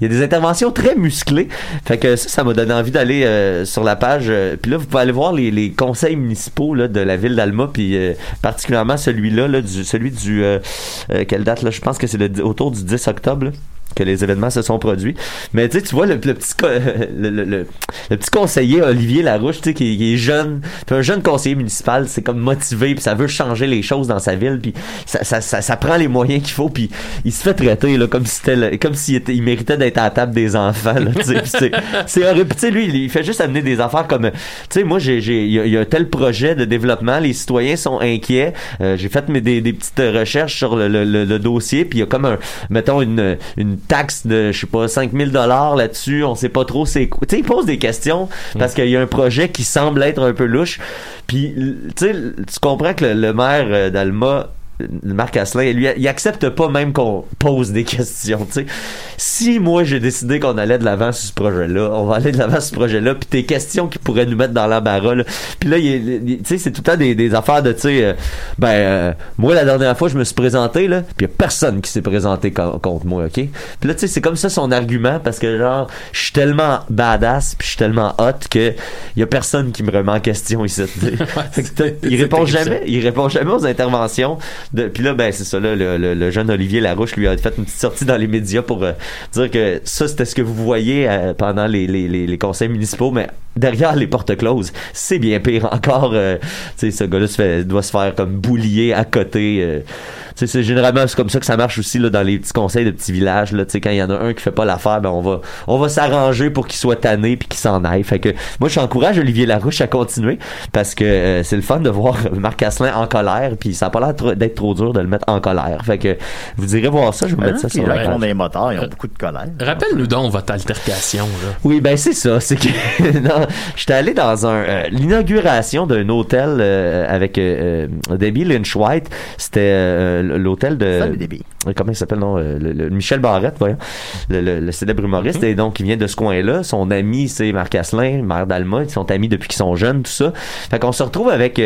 il y a des interventions très musclées. Fait que ça, ça m'a donné envie d'aller euh, sur la page. euh, puis là, vous pouvez aller voir les, conseils municipaux de la ville d'Alma, puis euh, particulièrement celui-là, celui du, quelle date là? Je pense que c'est autour du 10 octobre. Que les événements se sont produits. Mais tu vois le, le petit le, le- le- petit conseiller Olivier Larouche, tu sais, qui, qui est jeune, puis un jeune conseiller municipal, c'est comme motivé, puis ça veut changer les choses dans sa ville, puis ça, ça, ça, prend les moyens qu'il faut, puis il se fait traiter là comme si comme s'il était, il méritait d'être à la table des enfants, c'est horrible. Tu sais, lui, il- fait juste amener des affaires comme, tu sais, moi, j'ai, il y, a- un tel projet de développement, les citoyens sont inquiets. Euh, j'ai fait mes, des, des petites recherches sur le dossier, puis il y a comme un, mettons une, une taxe de, je sais pas, 5000 dollars là-dessus. On sait pas trop c'est quoi. Tu sais, il pose des questions parce qu'il y a un projet qui semble être un peu louche. Puis, tu sais, tu comprends que le, le maire euh, d'Alma Marc Asselin, lui, il accepte pas même qu'on pose des questions, tu sais. Si moi j'ai décidé qu'on allait de l'avant sur ce projet-là, on va aller de l'avant sur ce projet-là, puis tes questions qui pourraient nous mettre dans l'embarras, là. Puis là, tu sais, c'est tout le temps des, des affaires de, tu sais, euh, ben, euh, moi la dernière fois je me suis présenté, là, puis il y a personne qui s'est présenté co- contre moi, ok? Puis là, tu sais, c'est comme ça son argument, parce que genre, je suis tellement badass, puis je suis tellement hot que il y a personne qui me remet en question ici. t'as- il répond terrible, jamais, il répond jamais aux interventions. De, puis là, ben c'est ça, là, le jeune Olivier Larouche lui a fait une petite sortie dans les médias pour euh, dire que ça, c'était ce que vous voyez euh, pendant les, les, les, les conseils municipaux, mais derrière les portes closes, c'est bien pire encore. euh, tu sais, ce gars-là se fait- doit se faire comme boulier à côté. euh. Tu sais, c'est généralement c'est comme ça que ça marche aussi là, dans les petits conseils de petits villages. Là, Tu sais, quand il y en a un qui fait pas l'affaire, ben on va on va s'arranger pour qu'il soit tanné puis qu'il s'en aille. Fait que moi, j'encourage Olivier Larouche à continuer parce que euh, c'est le fun de voir Marc Asselin en colère puis ça a pas l'air d'être trop dur de le mettre en colère. Fait que vous irez voir ça, je vais vous mettre ça les sur la des moteurs, ils ont beaucoup de colère. Rappelle-nous donc votre altercation, là. Oui, ben c'est ça. C'est que non, j'étais allé dans un euh, l'inauguration d'un hôtel euh, avec euh, euh, Debbie Lynch White. C'était euh, l'hôtel de Salut, Debbie. Euh, comment il s'appelle non le, le- Michel Barrette voyons. Le, le- le célèbre humoriste. Et donc il vient de ce coin-là. Son ami c'est Marc Asselin maire d'Alma. Ils sont amis depuis qu'ils sont jeunes tout ça. Fait qu'on se retrouve avec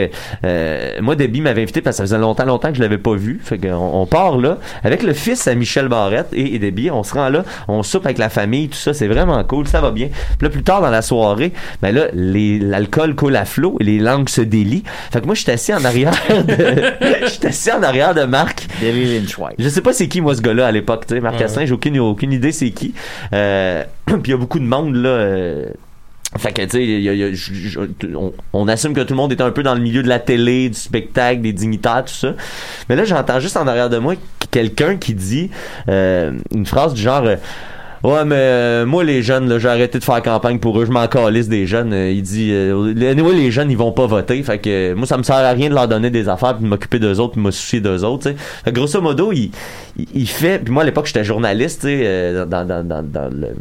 moi Debbie m'avait invité parce que ça faisait longtemps longtemps que je l'avais pas vu. Fait qu'on on part là avec le fils à Michel Barrette et, et Debbie. On se rend là on soupe avec la famille tout ça. C'est vraiment cool. Ça va bien. Puis là plus tard dans la soirée ben là, l'alcool coule à flot et les langues se délient. Fait que moi, je suis assis en arrière de, je suis assis en arrière de Marc. Lynch White. Je sais pas c'est qui, moi, ce gars-là, à l'époque, tu sais, Marc Ouais. Asselin, j'ai aucune, aucune idée c'est qui. Euh, puis il y a beaucoup de monde, là, euh, fait que, tu sais, on, on assume que tout le monde est un peu dans le milieu de la télé, du spectacle, des dignitaires, tout ça. Mais là, j'entends juste en arrière de moi quelqu'un qui dit euh, une phrase du genre... Ouais, mais euh, moi, les jeunes, là, j'ai arrêté de faire campagne pour eux. Je m'en calisse des jeunes. Euh, il dit, euh, anyway, les jeunes, ils vont pas voter. Fait que euh, moi, ça me sert à rien de leur donner des affaires puis de m'occuper d'eux autres puis de me soucier d'eux autres. tu sais. Fait que grosso modo, il, il, il fait... Puis moi, à l'époque, j'étais journaliste tu sais, euh, dans, dans, dans, dans le,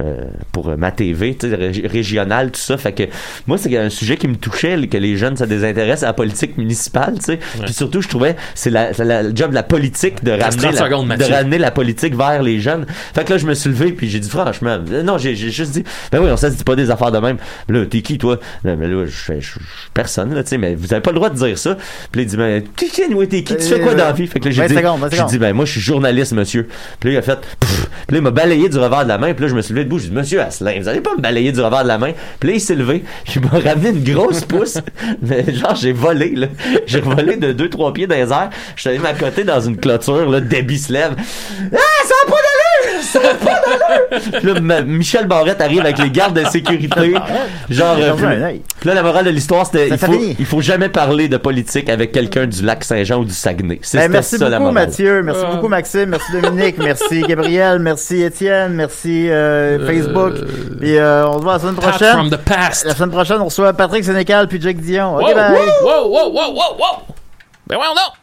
euh, pour ma TV, tu sais, régi- régionale, tout ça. Fait que moi, c'est un sujet qui me touchait, que les jeunes se désintéressent à la politique municipale. tu sais. Puis surtout, je trouvais, c'est la, c'est la- le job de la politique de ramener, 30 la, secondes, de ramener la politique vers les jeunes. Fait que là, je me suis levé puis j'ai dit franchement, euh, non, j'ai juste dit, ben oui, on sait, c'est pas des affaires de même. Là, t'es qui, toi? Là, mais là, je fais, personne, là, tu sais, mais vous avez pas le droit de dire ça. Puis là, il dit, ben, t'es qui, t'es qui? Tu fais quoi dans la vie? Fait que là, j'ai 20 dit, secondes, 20 j'ai dit, ben, moi, je suis journaliste, monsieur. Puis là, il a fait, pff. Puis là, il m'a balayé du revers de la main. Puis là, je me suis levé debout. J'ai dit, monsieur Asselin, vous allez pas me balayer du revers de la main. Puis là, il s'est levé. Il m'a ramené une grosse pousse. Mais genre, j'ai volé, là. J'ai volé de 2-3 pieds dans les airs. Je suis allé m'accoter dans une clôture, là. Debbie se lève. Ah, ça a pas d'allure! Ça a pas d'allure! Puis là, Michel Barrette arrive avec les gardes de sécurité. Genre, euh, là, la morale de l'histoire, c'était, il faut, il faut jamais parler de politique avec quelqu'un du lac Saint-Jean ou du Saguenay. C'est Ben, merci ça, beaucoup. Mathieu, merci Euh. beaucoup Maxime, merci Dominique, merci Gabriel, merci Étienne, merci euh, Facebook. Puis euh, on se voit la semaine prochaine. from the past. La semaine prochaine, on reçoit Patrick Sénécal puis Jake Dion. Ok, Wow, bye. wow, wow, wow, wow, wow, wow. Ben ouais, non.